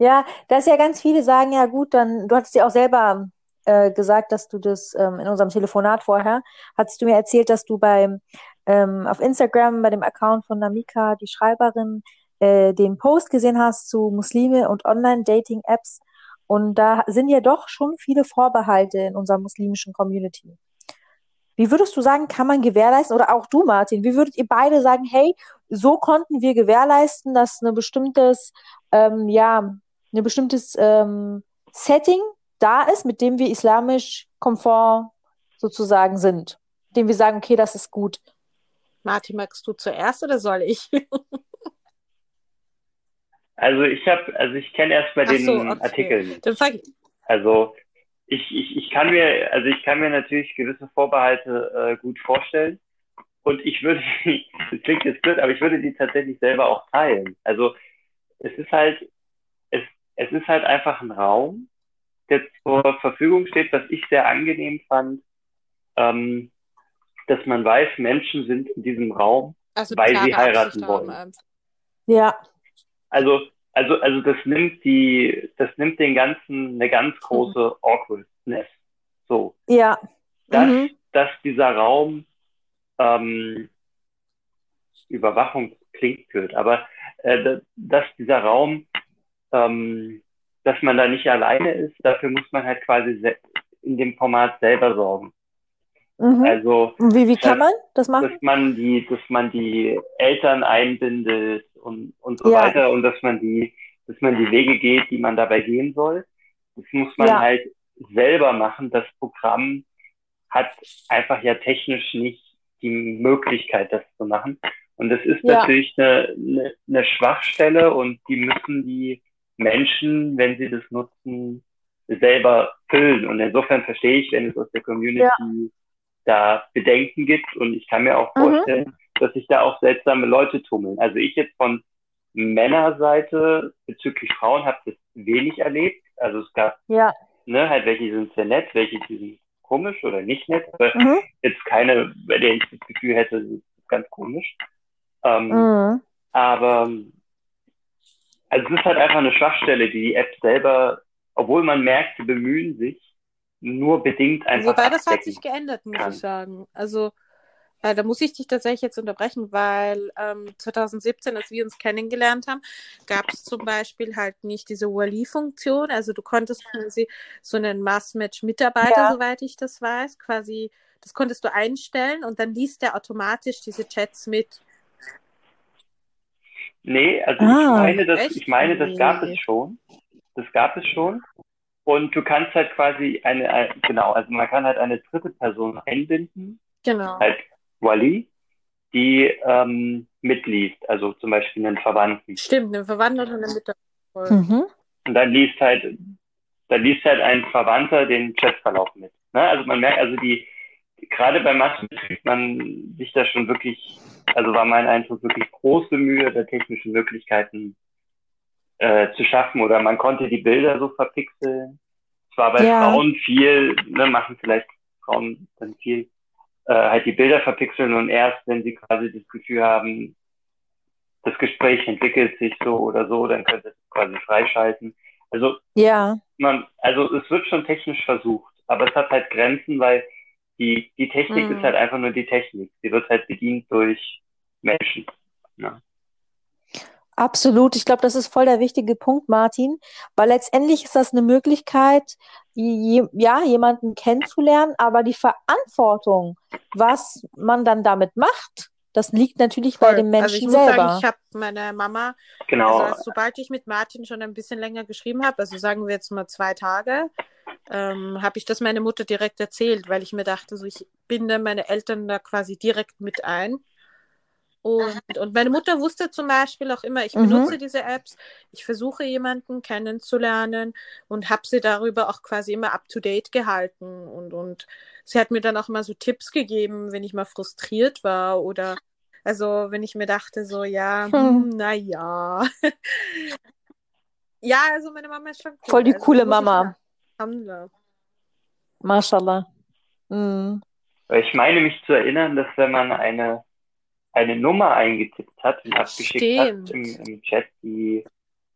Ja, dass ja ganz viele sagen, ja gut, dann, du hattest ja auch selber äh, gesagt, dass du das ähm, in unserem Telefonat vorher, hattest du mir erzählt, dass du beim ähm, auf Instagram bei dem Account von Namika, die Schreiberin, äh, den Post gesehen hast zu Muslime und Online-Dating-Apps. Und da sind ja doch schon viele Vorbehalte in unserer muslimischen Community. Wie würdest du sagen, kann man gewährleisten, oder auch du, Martin, wie würdet ihr beide sagen, hey, so konnten wir gewährleisten, dass ein bestimmtes, ähm, ja, ein bestimmtes ähm, Setting da ist, mit dem wir islamisch komfort sozusagen sind, dem wir sagen, okay, das ist gut. Martin, magst du zuerst oder soll ich? also ich habe, also ich kenne erst bei den so, okay. Artikeln. Dann fang... Also ich, ich, ich kann mir, also ich kann mir natürlich gewisse Vorbehalte äh, gut vorstellen. Und ich würde die, das klingt jetzt blöd, aber ich würde die tatsächlich selber auch teilen. Also es ist halt, es, es ist halt einfach ein Raum, der zur Verfügung steht, was ich sehr angenehm fand, ähm, dass man weiß, Menschen sind in diesem Raum, also weil sie heiraten wollen. Haben. Ja. Also also, also das nimmt die, das nimmt den ganzen eine ganz große mhm. Awkwardness. So. Ja. Dass, mhm. dass dieser Raum ähm, Überwachung klingt blöd, aber äh, dass dieser Raum, ähm, dass man da nicht alleine ist, dafür muss man halt quasi in dem Format selber sorgen. Mhm. Also wie, wie kann dass, man das machen? Dass man die, dass man die Eltern einbindet und, und so ja. weiter und dass man die, dass man die Wege geht, die man dabei gehen soll. Das muss man ja. halt selber machen. Das Programm hat einfach ja technisch nicht die Möglichkeit, das zu machen. Und das ist ja. natürlich eine, eine, eine Schwachstelle und die müssen die Menschen, wenn sie das nutzen, selber füllen. Und insofern verstehe ich, wenn es aus der Community ja da Bedenken gibt. Und ich kann mir auch mhm. vorstellen, mhm. dass sich da auch seltsame Leute tummeln. Also ich jetzt von Männerseite bezüglich Frauen habe das wenig erlebt. Also es gab ja. ne, halt welche sind sehr nett, welche die sind komisch oder nicht nett, aber mhm. jetzt keine, bei der ich das Gefühl hätte, das ist ganz komisch. Ähm, mhm. Aber also es ist halt einfach eine Schwachstelle, die die App selber, obwohl man merkt, sie bemühen sich, nur bedingt einfach. Wobei das hat sich geändert, muss kann. ich sagen. Also äh, da muss ich dich tatsächlich jetzt unterbrechen, weil ähm, 2017, als wir uns kennengelernt haben, gab es zum Beispiel halt nicht diese Wally-Funktion. Also du konntest quasi so einen Mass-Match-Mitarbeiter, ja. soweit ich das weiß, quasi, das konntest du einstellen und dann liest der automatisch diese Chats mit. Nee, also ah, ich meine, das, ich meine, das gab es schon. Das gab es schon. Und du kannst halt quasi eine, eine, genau, also man kann halt eine dritte Person einbinden. Genau. Halt Wally, die ähm, mitliest, also zum Beispiel einen Verwandten. Stimmt, einen Verwandten oder eine Mitarbeiter. Mhm. Und dann liest halt, dann liest halt ein Verwandter den Chatverlauf mit. Ne? Also man merkt, also die, gerade bei Massen kriegt man sich da schon wirklich, also war mein Eindruck wirklich große Mühe der technischen Möglichkeiten äh, zu schaffen oder man konnte die Bilder so verpixeln. Es war bei ja. Frauen viel, ne, machen vielleicht Frauen dann viel, äh, halt die Bilder verpixeln und erst, wenn sie quasi das Gefühl haben, das Gespräch entwickelt sich so oder so, dann könnte es quasi freischalten. Also, ja. man, also es wird schon technisch versucht, aber es hat halt Grenzen, weil die, die Technik mhm. ist halt einfach nur die Technik. Sie wird halt bedient durch Menschen. Ja. Absolut. Ich glaube, das ist voll der wichtige Punkt, Martin, weil letztendlich ist das eine Möglichkeit, ja, jemanden kennenzulernen, aber die Verantwortung, was man dann damit macht, das liegt natürlich Voll. bei dem Menschen also ich muss selber. Sagen, ich habe meine Mama, genau. also sobald ich mit Martin schon ein bisschen länger geschrieben habe, also sagen wir jetzt mal zwei Tage, ähm, habe ich das meiner Mutter direkt erzählt, weil ich mir dachte, so ich binde meine Eltern da quasi direkt mit ein. Und, und meine Mutter wusste zum Beispiel auch immer, ich mhm. benutze diese Apps, ich versuche jemanden kennenzulernen und habe sie darüber auch quasi immer up-to-date gehalten. Und, und sie hat mir dann auch mal so Tipps gegeben, wenn ich mal frustriert war oder also wenn ich mir dachte, so ja, hm, hm naja. ja, also meine Mama ist schon cool. Voll die also, coole Mama. Mashallah. Mhm. Ich meine mich zu erinnern, dass wenn man eine eine Nummer eingetippt hat und abgeschickt Stimmt. hat im, im Chat, die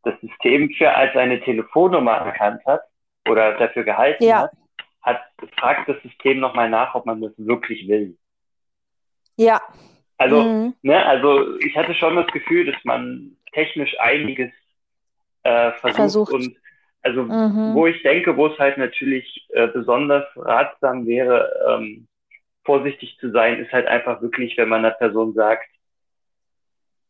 das System für als eine Telefonnummer erkannt hat oder dafür gehalten ja. hat, hat, fragt das System nochmal nach, ob man das wirklich will. Ja. Also, mhm. ne, also ich hatte schon das Gefühl, dass man technisch einiges äh, versucht, versucht, und also mhm. wo ich denke, wo es halt natürlich äh, besonders ratsam wäre, ähm, vorsichtig zu sein, ist halt einfach wirklich, wenn man einer Person sagt,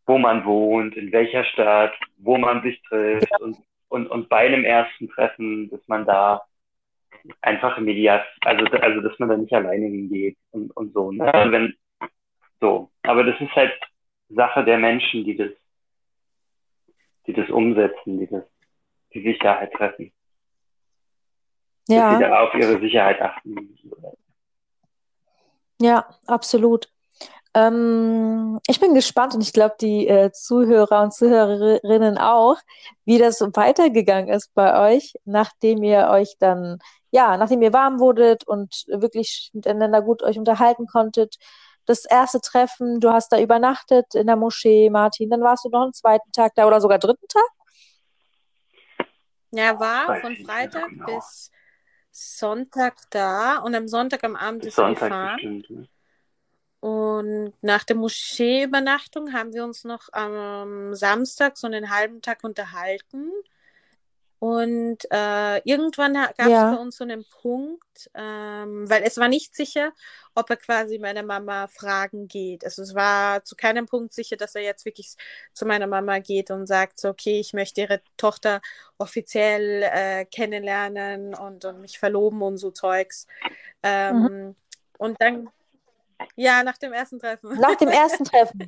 wo man wohnt, in welcher Stadt, wo man sich trifft und, und, und bei einem ersten Treffen, dass man da einfach im Medias, also, also dass man da nicht alleine hingeht und, und so. Ne? Also wenn, so. Aber das ist halt Sache der Menschen, die das, die das umsetzen, die das, die sich da halt treffen. Ja. Dass sie da auf ihre Sicherheit achten. Ja, absolut. Ähm, ich bin gespannt und ich glaube, die äh, Zuhörer und Zuhörerinnen auch, wie das weitergegangen ist bei euch, nachdem ihr euch dann, ja, nachdem ihr warm wurdet und wirklich miteinander gut euch unterhalten konntet. Das erste Treffen, du hast da übernachtet in der Moschee, Martin, dann warst du noch einen zweiten Tag da oder sogar dritten Tag? Ja, war von Freitag genau. bis Sonntag da und am Sonntag am Abend ist Sonntag gefahren. Bestimmt, ne? Und nach der Moscheeübernachtung haben wir uns noch am Samstag so einen halben Tag unterhalten. Und äh, irgendwann gab es ja. bei uns so einen Punkt, ähm, weil es war nicht sicher, ob er quasi meiner Mama fragen geht. Also es war zu keinem Punkt sicher, dass er jetzt wirklich zu meiner Mama geht und sagt, so, okay, ich möchte ihre Tochter offiziell äh, kennenlernen und, und mich verloben und so Zeugs. Ähm, mhm. Und dann, ja, nach dem ersten Treffen. Nach dem ersten Treffen.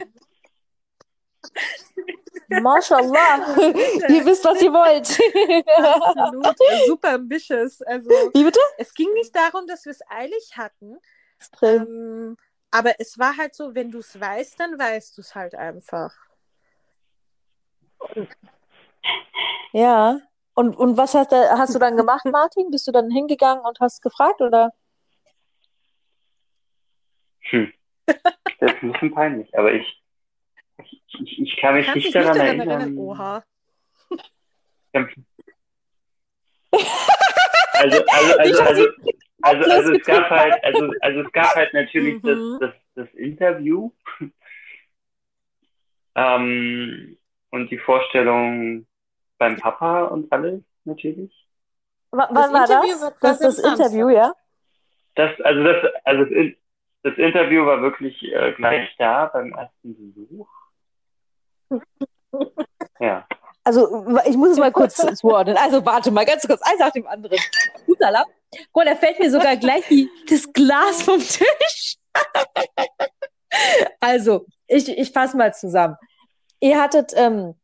Mashallah. ihr wisst, was ihr wollt. Absolut. Super ambitious. Also, Wie bitte? Es ging nicht darum, dass wir es eilig hatten. Ähm, aber es war halt so, wenn du es weißt, dann weißt du es halt einfach. Ja. Und, und was hast du, hast du dann gemacht, Martin? Bist du dann hingegangen und hast gefragt, oder? Hm. Das ist ein bisschen peinlich, aber ich, ich, ich kann mich nicht daran, nicht daran erinnern. Oha. Also, also, also, also, also, also es gab halt, also, also es gab halt natürlich mhm. das, das, das Interview ähm, und die Vorstellung beim Papa und alles natürlich. Was war das? Das, das, das Interview, ja? Das, also das, also das, das Interview war wirklich äh, gleich da beim ersten Besuch. Ja. Also, ich muss es mal kurz zuordnen. Also, warte mal ganz kurz, eins nach dem anderen. Hutala. Guck, da fällt mir sogar gleich die, das Glas vom Tisch. also, ich, ich fasse mal zusammen. Ihr hattet ähm,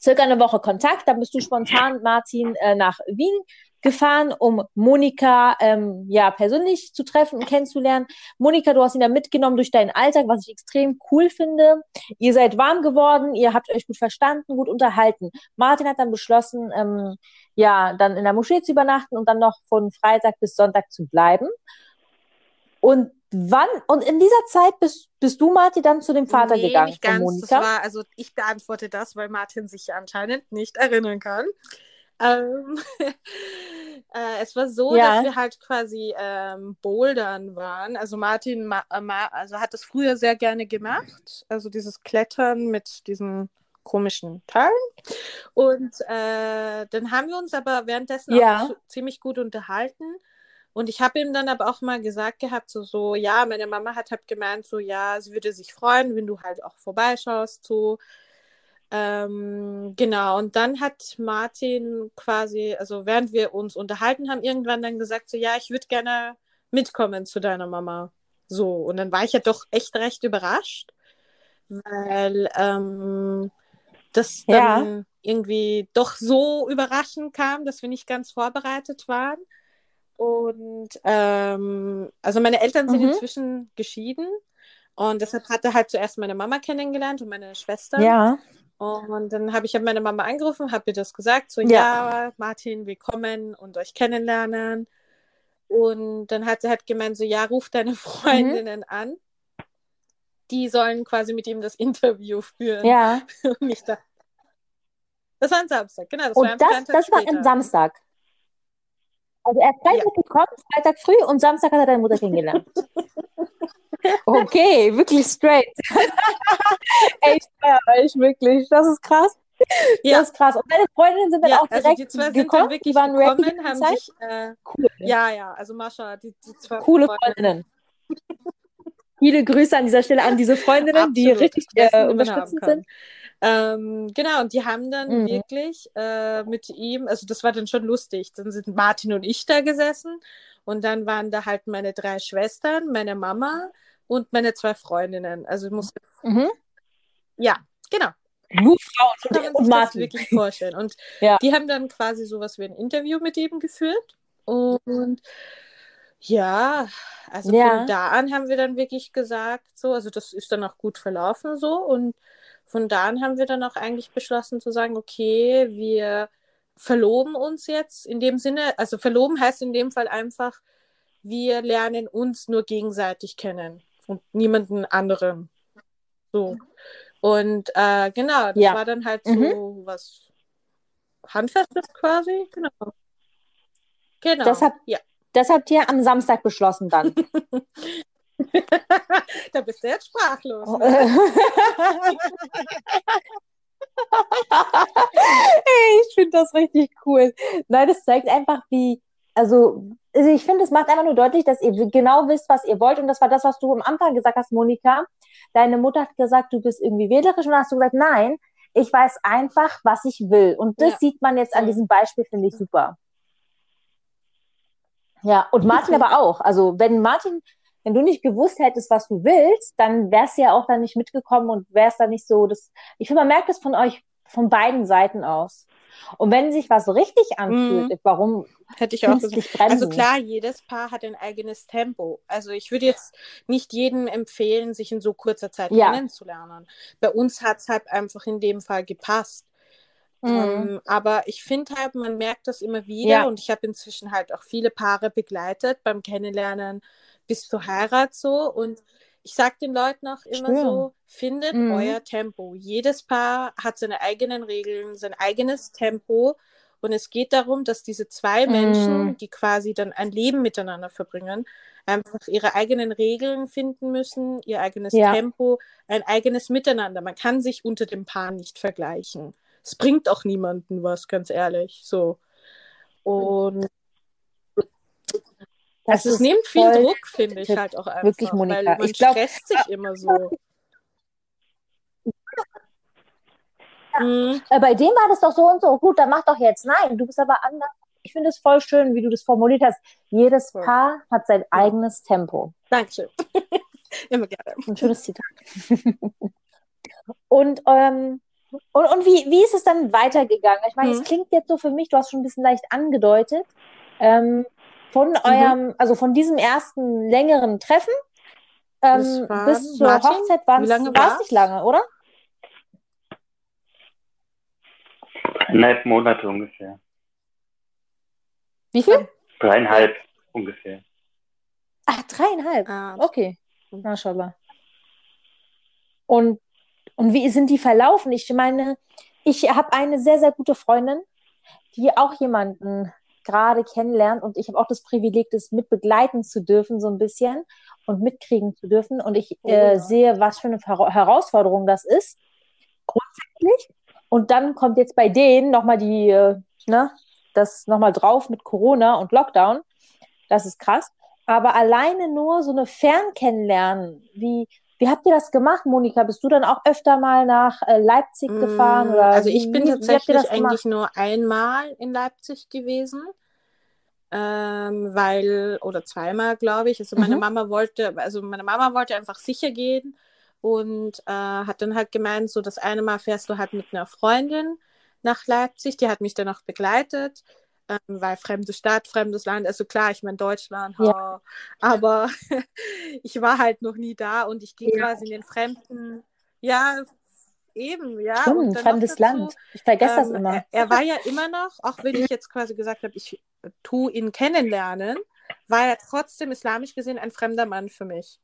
circa eine Woche Kontakt, dann bist du spontan, Martin, äh, nach Wien gefahren, um Monika ähm, ja persönlich zu treffen und kennenzulernen. Monika, du hast ihn da mitgenommen durch deinen Alltag, was ich extrem cool finde. Ihr seid warm geworden, ihr habt euch gut verstanden, gut unterhalten. Martin hat dann beschlossen, ähm, ja, dann in der Moschee zu übernachten und dann noch von Freitag bis Sonntag zu bleiben. Und wann, und in dieser Zeit bist, bist du, Martin, dann zu dem Vater nee, gegangen nicht ganz. Monika? Das war, also ich beantworte das, weil Martin sich anscheinend nicht erinnern kann. Ähm, äh, es war so, ja. dass wir halt quasi ähm, Bouldern waren. Also Martin ma äh, ma also hat es früher sehr gerne gemacht. Also dieses Klettern mit diesen komischen Teilen. Und äh, dann haben wir uns aber währenddessen ja. auch ziemlich gut unterhalten. Und ich habe ihm dann aber auch mal gesagt gehabt, so, so, ja, meine Mama hat halt gemeint, so, ja, sie würde sich freuen, wenn du halt auch vorbeischaust, so. Ähm, genau, und dann hat Martin quasi, also während wir uns unterhalten haben, irgendwann dann gesagt, so ja, ich würde gerne mitkommen zu deiner Mama. So, und dann war ich ja doch echt recht überrascht, weil ähm, das dann ja. irgendwie doch so überraschend kam, dass wir nicht ganz vorbereitet waren. Und ähm, also meine Eltern sind mhm. inzwischen geschieden und deshalb hatte halt zuerst meine Mama kennengelernt und meine Schwester. Ja. Und dann habe ich hab meine Mama angerufen, habe ihr das gesagt, so ja. ja, Martin, willkommen und euch kennenlernen. Und dann hat sie halt gemeint, so ja, ruf deine Freundinnen mhm. an. Die sollen quasi mit ihm das Interview führen. Ja. Und ich dachte, das war ein Samstag, genau. Das und war das, das war ein Samstag. Also er hat Freitag ja. gekommen, Freitag früh und Samstag hat er deine Mutter kennengelernt. okay, wirklich straight. Echt, ja, echt wirklich. Das ist krass. Ja. Das ist krass. Und meine Freundinnen sind dann ja, auch direkt also die zwei gekommen. Sind wirklich die waren gekommen, haben Zeit. sich äh, cool. Ja, ja, also Mascha, die, die zwei coole Freundinnen. Viele Grüße an dieser Stelle an diese Freundinnen, Absolut. die richtig äh, unterstützend sind. Ähm, genau, und die haben dann mhm. wirklich äh, mit ihm, also das war dann schon lustig. Dann sind Martin und ich da gesessen und dann waren da halt meine drei Schwestern, meine Mama und meine zwei Freundinnen. Also ich muss. Mhm. Ja, genau. Nur Frauen sich das wirklich vorstellen. Und ja. die haben dann quasi sowas wie ein Interview mit ihm geführt. Und ja, also ja. von da an haben wir dann wirklich gesagt, so, also das ist dann auch gut verlaufen so. Und von da an haben wir dann auch eigentlich beschlossen zu sagen, okay, wir verloben uns jetzt in dem Sinne, also verloben heißt in dem Fall einfach, wir lernen uns nur gegenseitig kennen und niemanden anderen. So. Und äh, genau, das ja. war dann halt so mhm. was Handfestes quasi. Genau. Genau. Das, hab, ja. das habt ihr am Samstag beschlossen dann. da bist du jetzt sprachlos. Ne? ich finde das richtig cool. Nein, das zeigt einfach, wie, also, also ich finde, es macht einfach nur deutlich, dass ihr genau wisst, was ihr wollt. Und das war das, was du am Anfang gesagt hast, Monika. Deine Mutter hat gesagt, du bist irgendwie wählerisch und dann hast du gesagt, nein, ich weiß einfach, was ich will. Und das ja. sieht man jetzt an diesem Beispiel, finde ich super. Ja, und Martin aber auch. Also, wenn Martin wenn du nicht gewusst hättest, was du willst, dann wärst du ja auch dann nicht mitgekommen und wärst dann nicht so, das, ich finde, man merkt es von euch von beiden Seiten aus. Und wenn sich was richtig anfühlt, mm. warum hätte ich auch. Also klar, jedes Paar hat ein eigenes Tempo. Also ich würde jetzt nicht jedem empfehlen, sich in so kurzer Zeit ja. kennenzulernen. Bei uns hat es halt einfach in dem Fall gepasst. Mm. Ähm, aber ich finde halt, man merkt das immer wieder ja. und ich habe inzwischen halt auch viele Paare begleitet beim Kennenlernen bis zur Heirat so. Und ich sage den Leuten auch immer Schön. so, findet mhm. euer Tempo. Jedes Paar hat seine eigenen Regeln, sein eigenes Tempo. Und es geht darum, dass diese zwei mhm. Menschen, die quasi dann ein Leben miteinander verbringen, einfach ihre eigenen Regeln finden müssen, ihr eigenes ja. Tempo, ein eigenes Miteinander. Man kann sich unter dem Paar nicht vergleichen. Es bringt auch niemanden was, ganz ehrlich. So. Und das also es nimmt viel Druck, finde ich halt auch einfach. Wirklich, Monika. Weil man ich glaub, stresst sich immer so. Mhm. Bei dem war das doch so und so. Gut, dann mach doch jetzt. Nein, du bist aber anders. Ich finde es voll schön, wie du das formuliert hast. Jedes cool. Paar hat sein eigenes Tempo. Dankeschön. immer gerne. Ein schönes Zitat. und, ähm, und, und wie, wie ist es dann weitergegangen? Ich meine, es mhm. klingt jetzt so für mich, du hast schon ein bisschen leicht angedeutet. Ähm, von mhm. eurem, also von diesem ersten längeren Treffen ähm, bis zur Martin? Hochzeit waren es nicht lange, oder? Dreieinhalb Monate ungefähr. Wie viel? Dreieinhalb ungefähr. Ach, dreieinhalb. Ah. Okay. Mashallah. Und, und wie sind die verlaufen? Ich meine, ich habe eine sehr, sehr gute Freundin, die auch jemanden gerade kennenlernt und ich habe auch das Privileg, das mit begleiten zu dürfen, so ein bisschen und mitkriegen zu dürfen. Und ich oh, äh, sehe, was für eine Herausforderung das ist, grundsätzlich. Und dann kommt jetzt bei denen nochmal die, äh, ne, das nochmal drauf mit Corona und Lockdown. Das ist krass. Aber alleine nur so eine Fernkennenlernen, wie, wie habt ihr das gemacht, Monika? Bist du dann auch öfter mal nach äh, Leipzig gefahren? Mm, oder also ich bin wie, tatsächlich wie eigentlich nur einmal in Leipzig gewesen. ähm, weil, oder zweimal, glaube ich. Also meine Mhm. Mama wollte, also meine Mama wollte einfach sicher gehen und äh, hat dann halt gemeint, so das eine Mal fährst du halt mit einer Freundin nach Leipzig, die hat mich dann auch begleitet, ähm, weil fremde Stadt, fremdes Land, also klar, ich meine Deutschland, Ja. aber ich war halt noch nie da und ich ging Ja. quasi in den fremden, ja, eben, ja. Stimmt, fremdes dazu, Land. Ich vergesse das ähm, immer. Er, er war ja immer noch, auch wenn ich jetzt quasi gesagt habe, ich tu ihn kennenlernen, war er trotzdem islamisch gesehen ein fremder Mann für mich.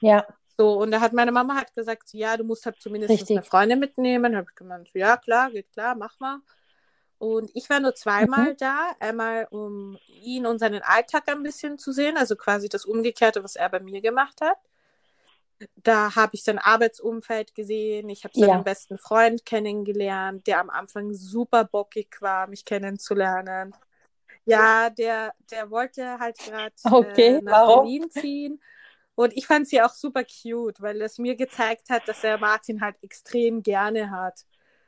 Ja, So, und da hat meine Mama halt gesagt, ja, du musst halt zumindest Richtig. eine Freundin mitnehmen. Habe ich gemeint, ja, klar, geht klar, mach mal. Und ich war nur zweimal Mhm. da, einmal um ihn und seinen Alltag ein bisschen zu sehen, also quasi das Umgekehrte, was er bei mir gemacht hat. Da habe ich sein Arbeitsumfeld gesehen, ich habe seinen Ja. besten Freund kennengelernt, der am Anfang super bockig war, mich kennenzulernen. Ja, der, der wollte halt gerade Okay, äh, nach warum? Berlin ziehen. Und ich fand sie auch super cute, weil es mir gezeigt hat, dass er Martin halt extrem gerne hat.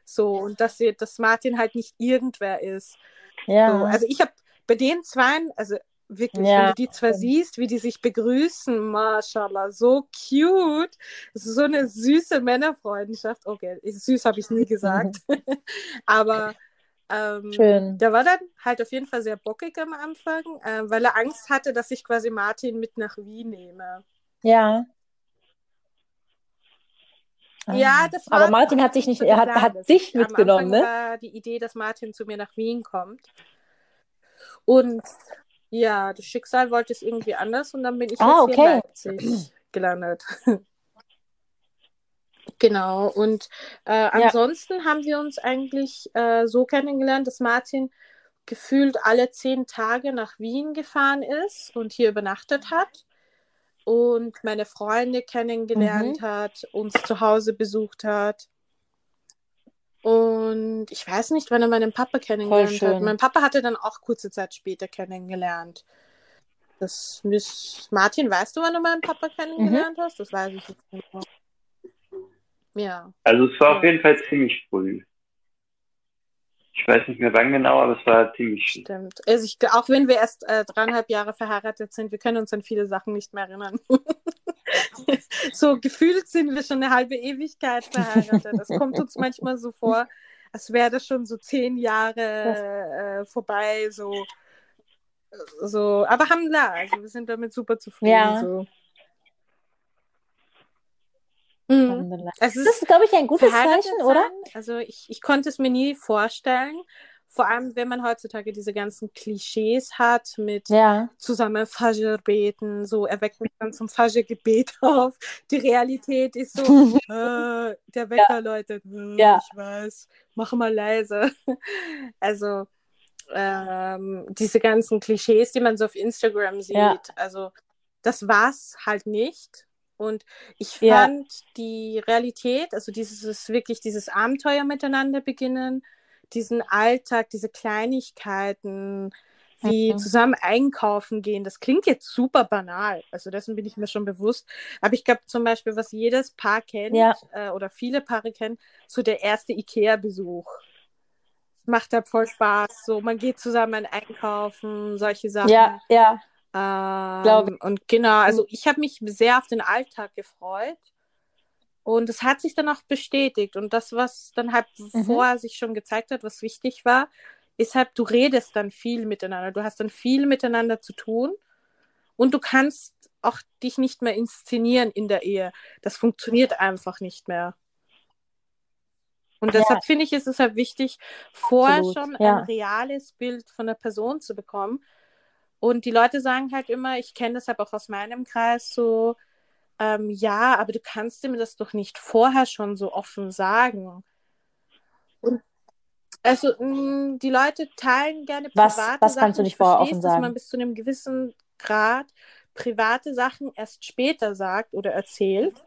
So, und dass, sie, dass Martin halt nicht irgendwer ist. ja. So, also ich habe bei den zwei, also wirklich, Ja, wenn du die zwei siehst, wie die sich begrüßen, mashallah, so cute. Es ist so eine süße Männerfreundschaft. Okay, süß habe ich nie gesagt. Aber ähm, Schön. der war dann halt auf jeden Fall sehr bockig am Anfang, äh, weil er Angst hatte, dass ich quasi Martin mit nach Wien nehme. Ja. Ja, Ah. das war Aber Martin hat sich nicht, er hat, hat am mitgenommen, ne? war die Idee, dass Martin zu mir nach Wien kommt. Und ja, das Schicksal wollte es irgendwie anders und dann bin ich Ah, jetzt hier in okay. Leipzig gelandet. Genau, und äh, ansonsten haben wir uns eigentlich äh, so kennengelernt, dass Martin gefühlt alle zehn Tage nach Wien gefahren ist und hier übernachtet hat und meine Freunde kennengelernt Mhm. hat, uns zu Hause besucht hat. Und ich weiß nicht, wann er meinen Papa kennengelernt hat. Mein Papa hatte dann auch kurze Zeit später kennengelernt. Das müß... Martin, weißt du, wann du meinen Papa kennengelernt hast? Das weiß ich jetzt nicht mehr. Ja. Also es war Ja. auf jeden Fall ziemlich früh. Ich weiß nicht mehr wann genau, aber es war ziemlich früh. Stimmt. Also ich, auch wenn wir erst äh, dreieinhalb Jahre verheiratet sind, wir können uns an viele Sachen nicht mehr erinnern. so gefühlt sind wir schon eine halbe Ewigkeit verheiratet. Es kommt uns manchmal so vor, als wäre das schon so zehn Jahre äh, vorbei. So, so. Aber Alhamdulillah, also wir sind damit super zufrieden. Ja. So. Mhm. Es Das ist glaube ich, ein gutes Zeichen, oder? sein. Also ich, ich konnte es mir nie vorstellen. Vor allem, wenn man heutzutage diese ganzen Klischees hat mit Ja. zusammen Fajr beten, so er weckt mich dann zum Fajr-Gebet auf. Die Realität ist so, äh, der Wecker läutet, äh, Ja. ich weiß, mach mal leise. Also ähm, diese ganzen Klischees, die man so auf Instagram sieht, Ja. also das war's halt nicht. Und ich Ja. fand die Realität, also dieses wirklich dieses Abenteuer miteinander beginnen, diesen Alltag, diese Kleinigkeiten, wie Mhm. zusammen einkaufen gehen, das klingt jetzt super banal. Also dessen bin ich mir schon bewusst. Aber ich glaube zum Beispiel, was jedes Paar kennt Ja. äh, oder viele Paare kennen, so der erste IKEA-Besuch. Macht halt voll Spaß. So, man geht zusammen einkaufen, solche Sachen. Ja, ja. Ähm, und genau, also ich habe mich sehr auf den Alltag gefreut. Und es hat sich dann auch bestätigt. Und das, was dann halt Mhm. vorher sich schon gezeigt hat, was wichtig war, ist halt, du redest dann viel miteinander. Du hast dann viel miteinander zu tun. Und du kannst auch dich nicht mehr inszenieren in der Ehe. Das funktioniert einfach nicht mehr. Und Ja. deshalb finde ich, ist es halt wichtig, vorher Absolut, schon ja. ein reales Bild von der Person zu bekommen. Und die Leute sagen halt immer, ich kenne das halt auch aus meinem Kreis so, ähm, ja, aber du kannst mir das doch nicht vorher schon so offen sagen. Und also mh, die Leute teilen gerne Was- private was Sachen. kannst du nicht Ich vorher offen es, dass sagen? man bis zu einem gewissen Grad private Sachen erst später sagt oder erzählt.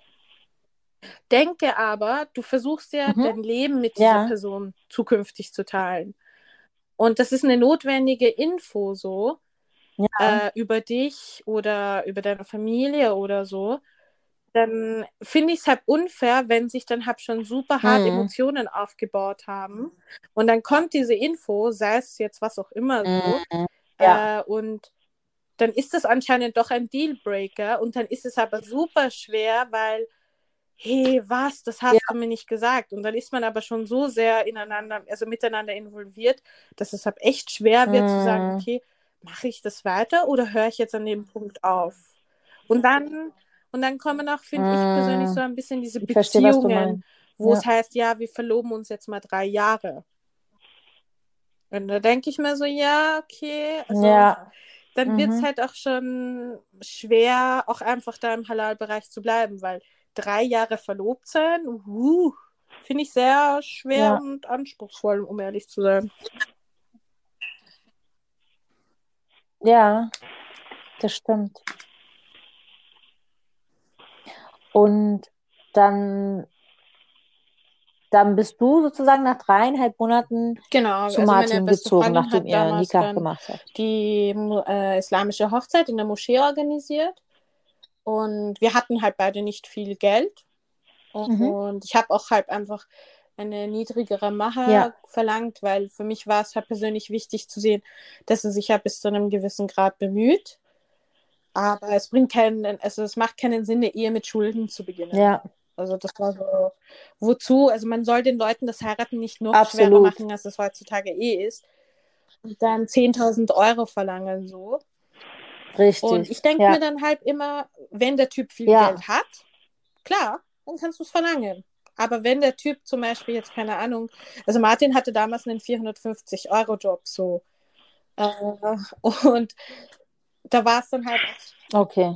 Denke aber, du versuchst ja Mhm. dein Leben mit dieser Ja. Person zukünftig zu teilen. Und das ist eine notwendige Info so Ja. äh, über dich oder über deine Familie oder so, dann finde ich es halt unfair, wenn sich dann halt schon super hart Mhm. Emotionen aufgebaut haben und dann kommt diese Info, sei es jetzt was auch immer so, Mhm. Ja. Äh, und dann ist das anscheinend doch ein Dealbreaker und dann ist es aber super schwer, weil, hey, was, das hast ja. du mir nicht gesagt. Und dann ist man aber schon so sehr ineinander, also miteinander involviert, dass es halt echt schwer wird mm. zu sagen, mhm. okay, mache ich das weiter oder höre ich jetzt an dem Punkt auf? Und dann, und dann kommen auch, finde mm. ich persönlich, mhm. so ein bisschen diese Beziehungen, wo ja. es heißt, ja, wir verloben uns jetzt mal drei Jahre. Und da denke ich mir so, ja, okay. Also, ja. Dann mhm. wird es halt auch schon schwer, auch einfach da im Halal-Bereich zu bleiben, weil drei Jahre verlobt sein, uh, finde ich sehr schwer ja. und anspruchsvoll, um ehrlich zu sein. Ja, das stimmt. Und dann dann bist du sozusagen nach dreieinhalb Monaten genau, zu also Martin gezogen, nachdem ihr Nikah gemacht habt. Die äh, islamische Hochzeit in der Moschee organisiert. Und wir hatten halt beide nicht viel Geld. Und, mhm. und ich habe auch halt einfach eine niedrigere Mache ja. verlangt, weil für mich war es halt persönlich wichtig zu sehen, dass er sich ja bis zu einem gewissen Grad bemüht. Aber es bringt keinen, also es macht keinen Sinn, eine Ehe mit Schulden zu beginnen. Ja. Also das war so, wozu? Also man soll den Leuten das Heiraten nicht noch Absolut. schwerer machen, als es heutzutage eh ist. Und dann 10.000 Euro verlangen so. Richtig. Und ich denke ja. mir dann halt immer, wenn der Typ viel ja. Geld hat, klar, dann kannst du es verlangen. Aber wenn der Typ zum Beispiel jetzt, keine Ahnung, also Martin hatte damals einen 450-Euro-Job so. Äh, und da war es dann halt. Okay.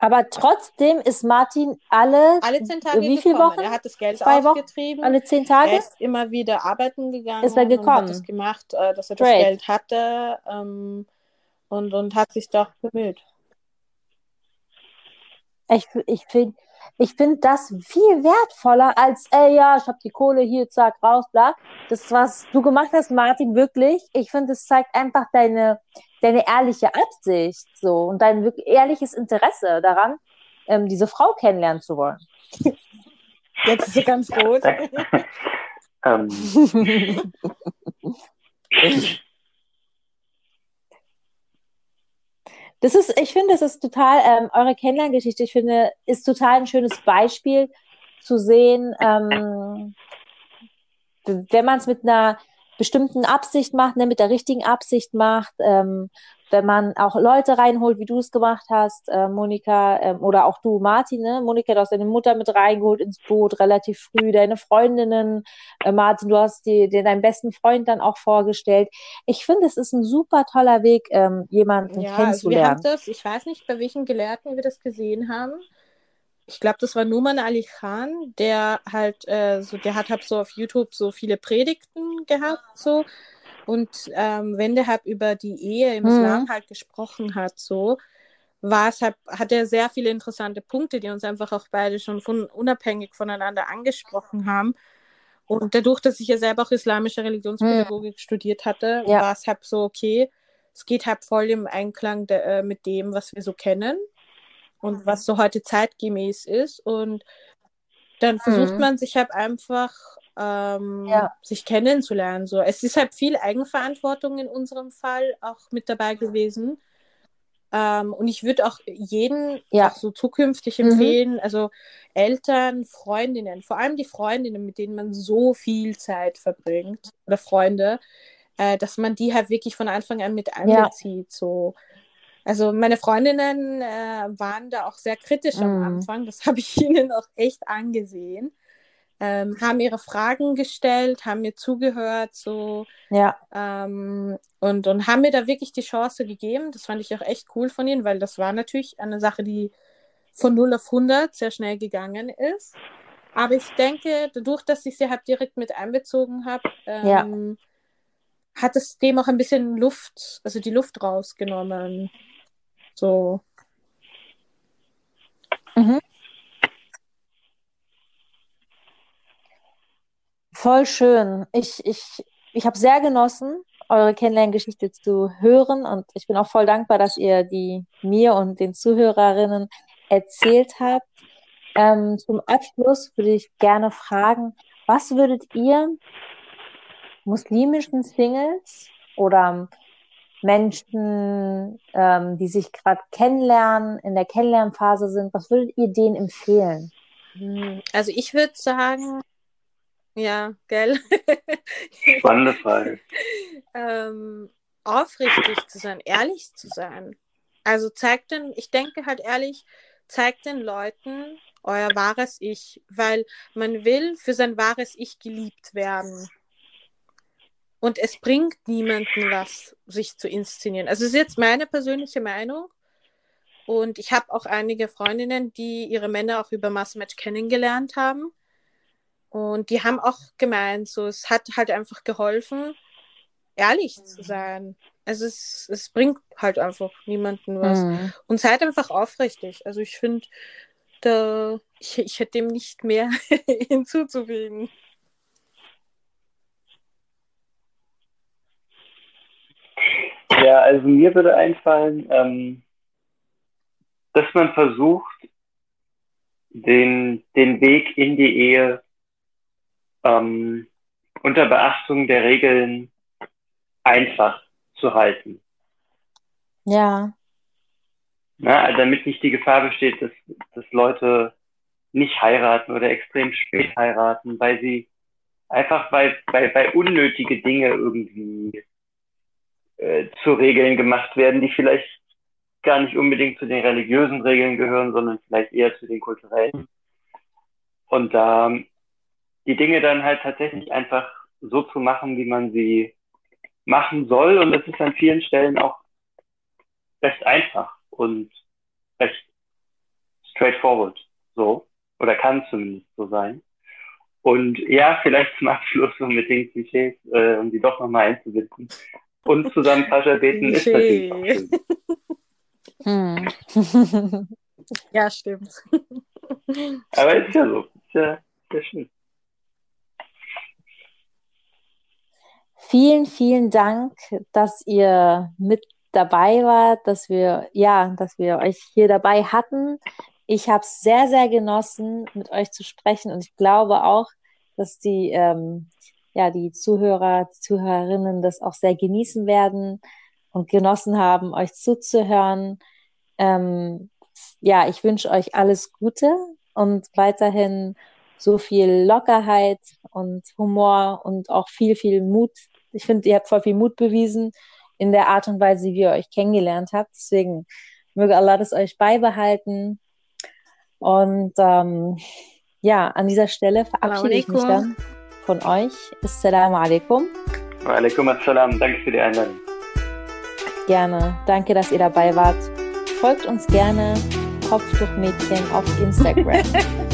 Aber trotzdem ist Martin alle, alle zehn Tage wie viele Wochen? Er hat das Geld Zwei aufgetrieben. Wochen? Alle zehn Tage? Er ist immer wieder arbeiten gegangen. Ist er gekommen? Und hat es gemacht, äh, dass er Great. das Geld hatte ähm, und, und hat sich doch bemüht. Ich, ich finde ich find das viel wertvoller als, ey, ja, ich habe die Kohle hier, zack, raus, bla. Das, was du gemacht hast, Martin, wirklich, ich finde, es zeigt einfach deine, deine ehrliche Absicht so und dein wirklich ehrliches Interesse daran, ähm, diese Frau kennenlernen zu wollen. Jetzt ist sie ganz rot. ähm. Das ist, ich finde, das ist total, ähm, eure Kennenlerngeschichte, ich finde, ist total ein schönes Beispiel zu sehen, ähm, wenn man es mit einer bestimmten Absicht macht, ne, mit der richtigen Absicht macht, ähm, wenn man auch Leute reinholt, wie du es gemacht hast, äh, Monika, ähm, oder auch du, Martin, ne? Monika, du hast deine Mutter mit reingeholt ins Boot relativ früh, deine Freundinnen, äh, Martin, du hast dir, dir deinen besten Freund dann auch vorgestellt. Ich finde, es ist ein super toller Weg, ähm, jemanden ja, kennenzulernen. Also wir haben das, ich weiß nicht, bei welchen Gelehrten wir das gesehen haben, ich glaube, das war Numan Ali Khan, der halt, äh, so, der hat halt so auf YouTube so viele Predigten gehabt, so. Und ähm, wenn der halt über die Ehe im mhm. Islam halt gesprochen hat, so, war es halt, hat er sehr viele interessante Punkte, die uns einfach auch beide schon von, unabhängig voneinander angesprochen haben. Und dadurch, dass ich ja selber auch islamische Religionspädagogik mhm. studiert hatte, ja. war es halt so, okay, es geht halt voll im Einklang de, äh, mit dem, was wir so kennen und was so heute zeitgemäß ist. Und dann versucht mhm. man sich halt einfach ähm, ja. sich kennenzulernen. So. Es ist halt viel Eigenverantwortung in unserem Fall auch mit dabei gewesen. Ähm, und ich würde auch jeden ja. auch so zukünftig mhm. empfehlen, mhm. also Eltern, Freundinnen, vor allem die Freundinnen, mit denen man so viel Zeit verbringt, oder Freunde, äh, dass man die halt wirklich von Anfang an mit einbezieht. Ja. So also meine Freundinnen äh, waren da auch sehr kritisch mm. am Anfang. Das habe ich ihnen auch echt angesehen. Ähm, haben ihre Fragen gestellt, haben mir zugehört, so ja. Ähm, und, und haben mir da wirklich die Chance gegeben. Das fand ich auch echt cool von ihnen, weil das war natürlich eine Sache, die von 0 auf 100 sehr schnell gegangen ist. Aber ich denke, dadurch, dass ich sie halt direkt mit einbezogen habe, ähm, ja. hat es dem auch ein bisschen Luft, also die Luft rausgenommen. So. Mhm. Voll schön. Ich, ich, ich habe sehr genossen, eure Kennenlerngeschichte zu hören und ich bin auch voll dankbar, dass ihr die mir und den Zuhörerinnen erzählt habt. Ähm, zum Abschluss würde ich gerne fragen, was würdet ihr muslimischen Singles oder Menschen, ähm, die sich gerade kennenlernen, in der Kennenlernphase sind, was würdet ihr denen empfehlen? Hm, also ich würde sagen, ja, gell? Spannende Frage. ähm, aufrichtig zu sein, ehrlich zu sein. Also zeigt den, ich denke halt ehrlich, zeigt den Leuten euer wahres Ich, weil man will für sein wahres Ich geliebt werden. Und es bringt niemanden was, sich zu inszenieren. Also es ist jetzt meine persönliche Meinung. Und ich habe auch einige Freundinnen, die ihre Männer auch über Massmatch kennengelernt haben. Und die haben auch gemeint, so es hat halt einfach geholfen, ehrlich zu sein. Also es, es bringt halt einfach niemanden was. Mhm. Und seid einfach aufrichtig. Also ich finde, da, ich, ich hätte dem nicht mehr hinzuzufügen. Ja, also mir würde einfallen, ähm, dass man versucht, den, den Weg in die Ehe ähm, unter Beachtung der Regeln einfach zu halten. Ja. Na, damit nicht die Gefahr besteht, dass, dass Leute nicht heiraten oder extrem spät heiraten, weil sie einfach weil, weil, weil unnötige Dinge irgendwie äh, zu Regeln gemacht werden, die vielleicht gar nicht unbedingt zu den religiösen Regeln gehören, sondern vielleicht eher zu den kulturellen. Und da die Dinge dann halt tatsächlich einfach so zu machen, wie man sie machen soll. Und das ist an vielen Stellen auch recht einfach und recht straightforward so. Oder kann zumindest so sein. Und ja, vielleicht zum Abschluss so mit den Klischees, äh, um die doch nochmal einzubinden. Und zusammen Pascha beten ist natürlich auch schön. Hm. ja, stimmt. Aber ist ja so. Ist ja, sehr schön. Vielen, vielen Dank, dass ihr mit dabei wart, dass wir, ja, dass wir euch hier dabei hatten. Ich habe es sehr, sehr genossen, mit euch zu sprechen und ich glaube auch, dass die, ähm, ja, die Zuhörer, Zuhörerinnen das auch sehr genießen werden und genossen haben, euch zuzuhören. Ähm, ja, ich wünsche euch alles Gute und weiterhin so viel Lockerheit und Humor und auch viel, viel Mut. Ich finde, ihr habt voll viel Mut bewiesen in der Art und Weise, wie ihr euch kennengelernt habt. Deswegen möge Allah das euch beibehalten. Und ähm, ja, an dieser Stelle verabschiede ich mich dann von euch. Assalamu alaikum. Wa alaikum assalam. Danke für die Einladung. Gerne. Danke, dass ihr dabei wart. Folgt uns gerne Kopftuchmädchen auf Instagram.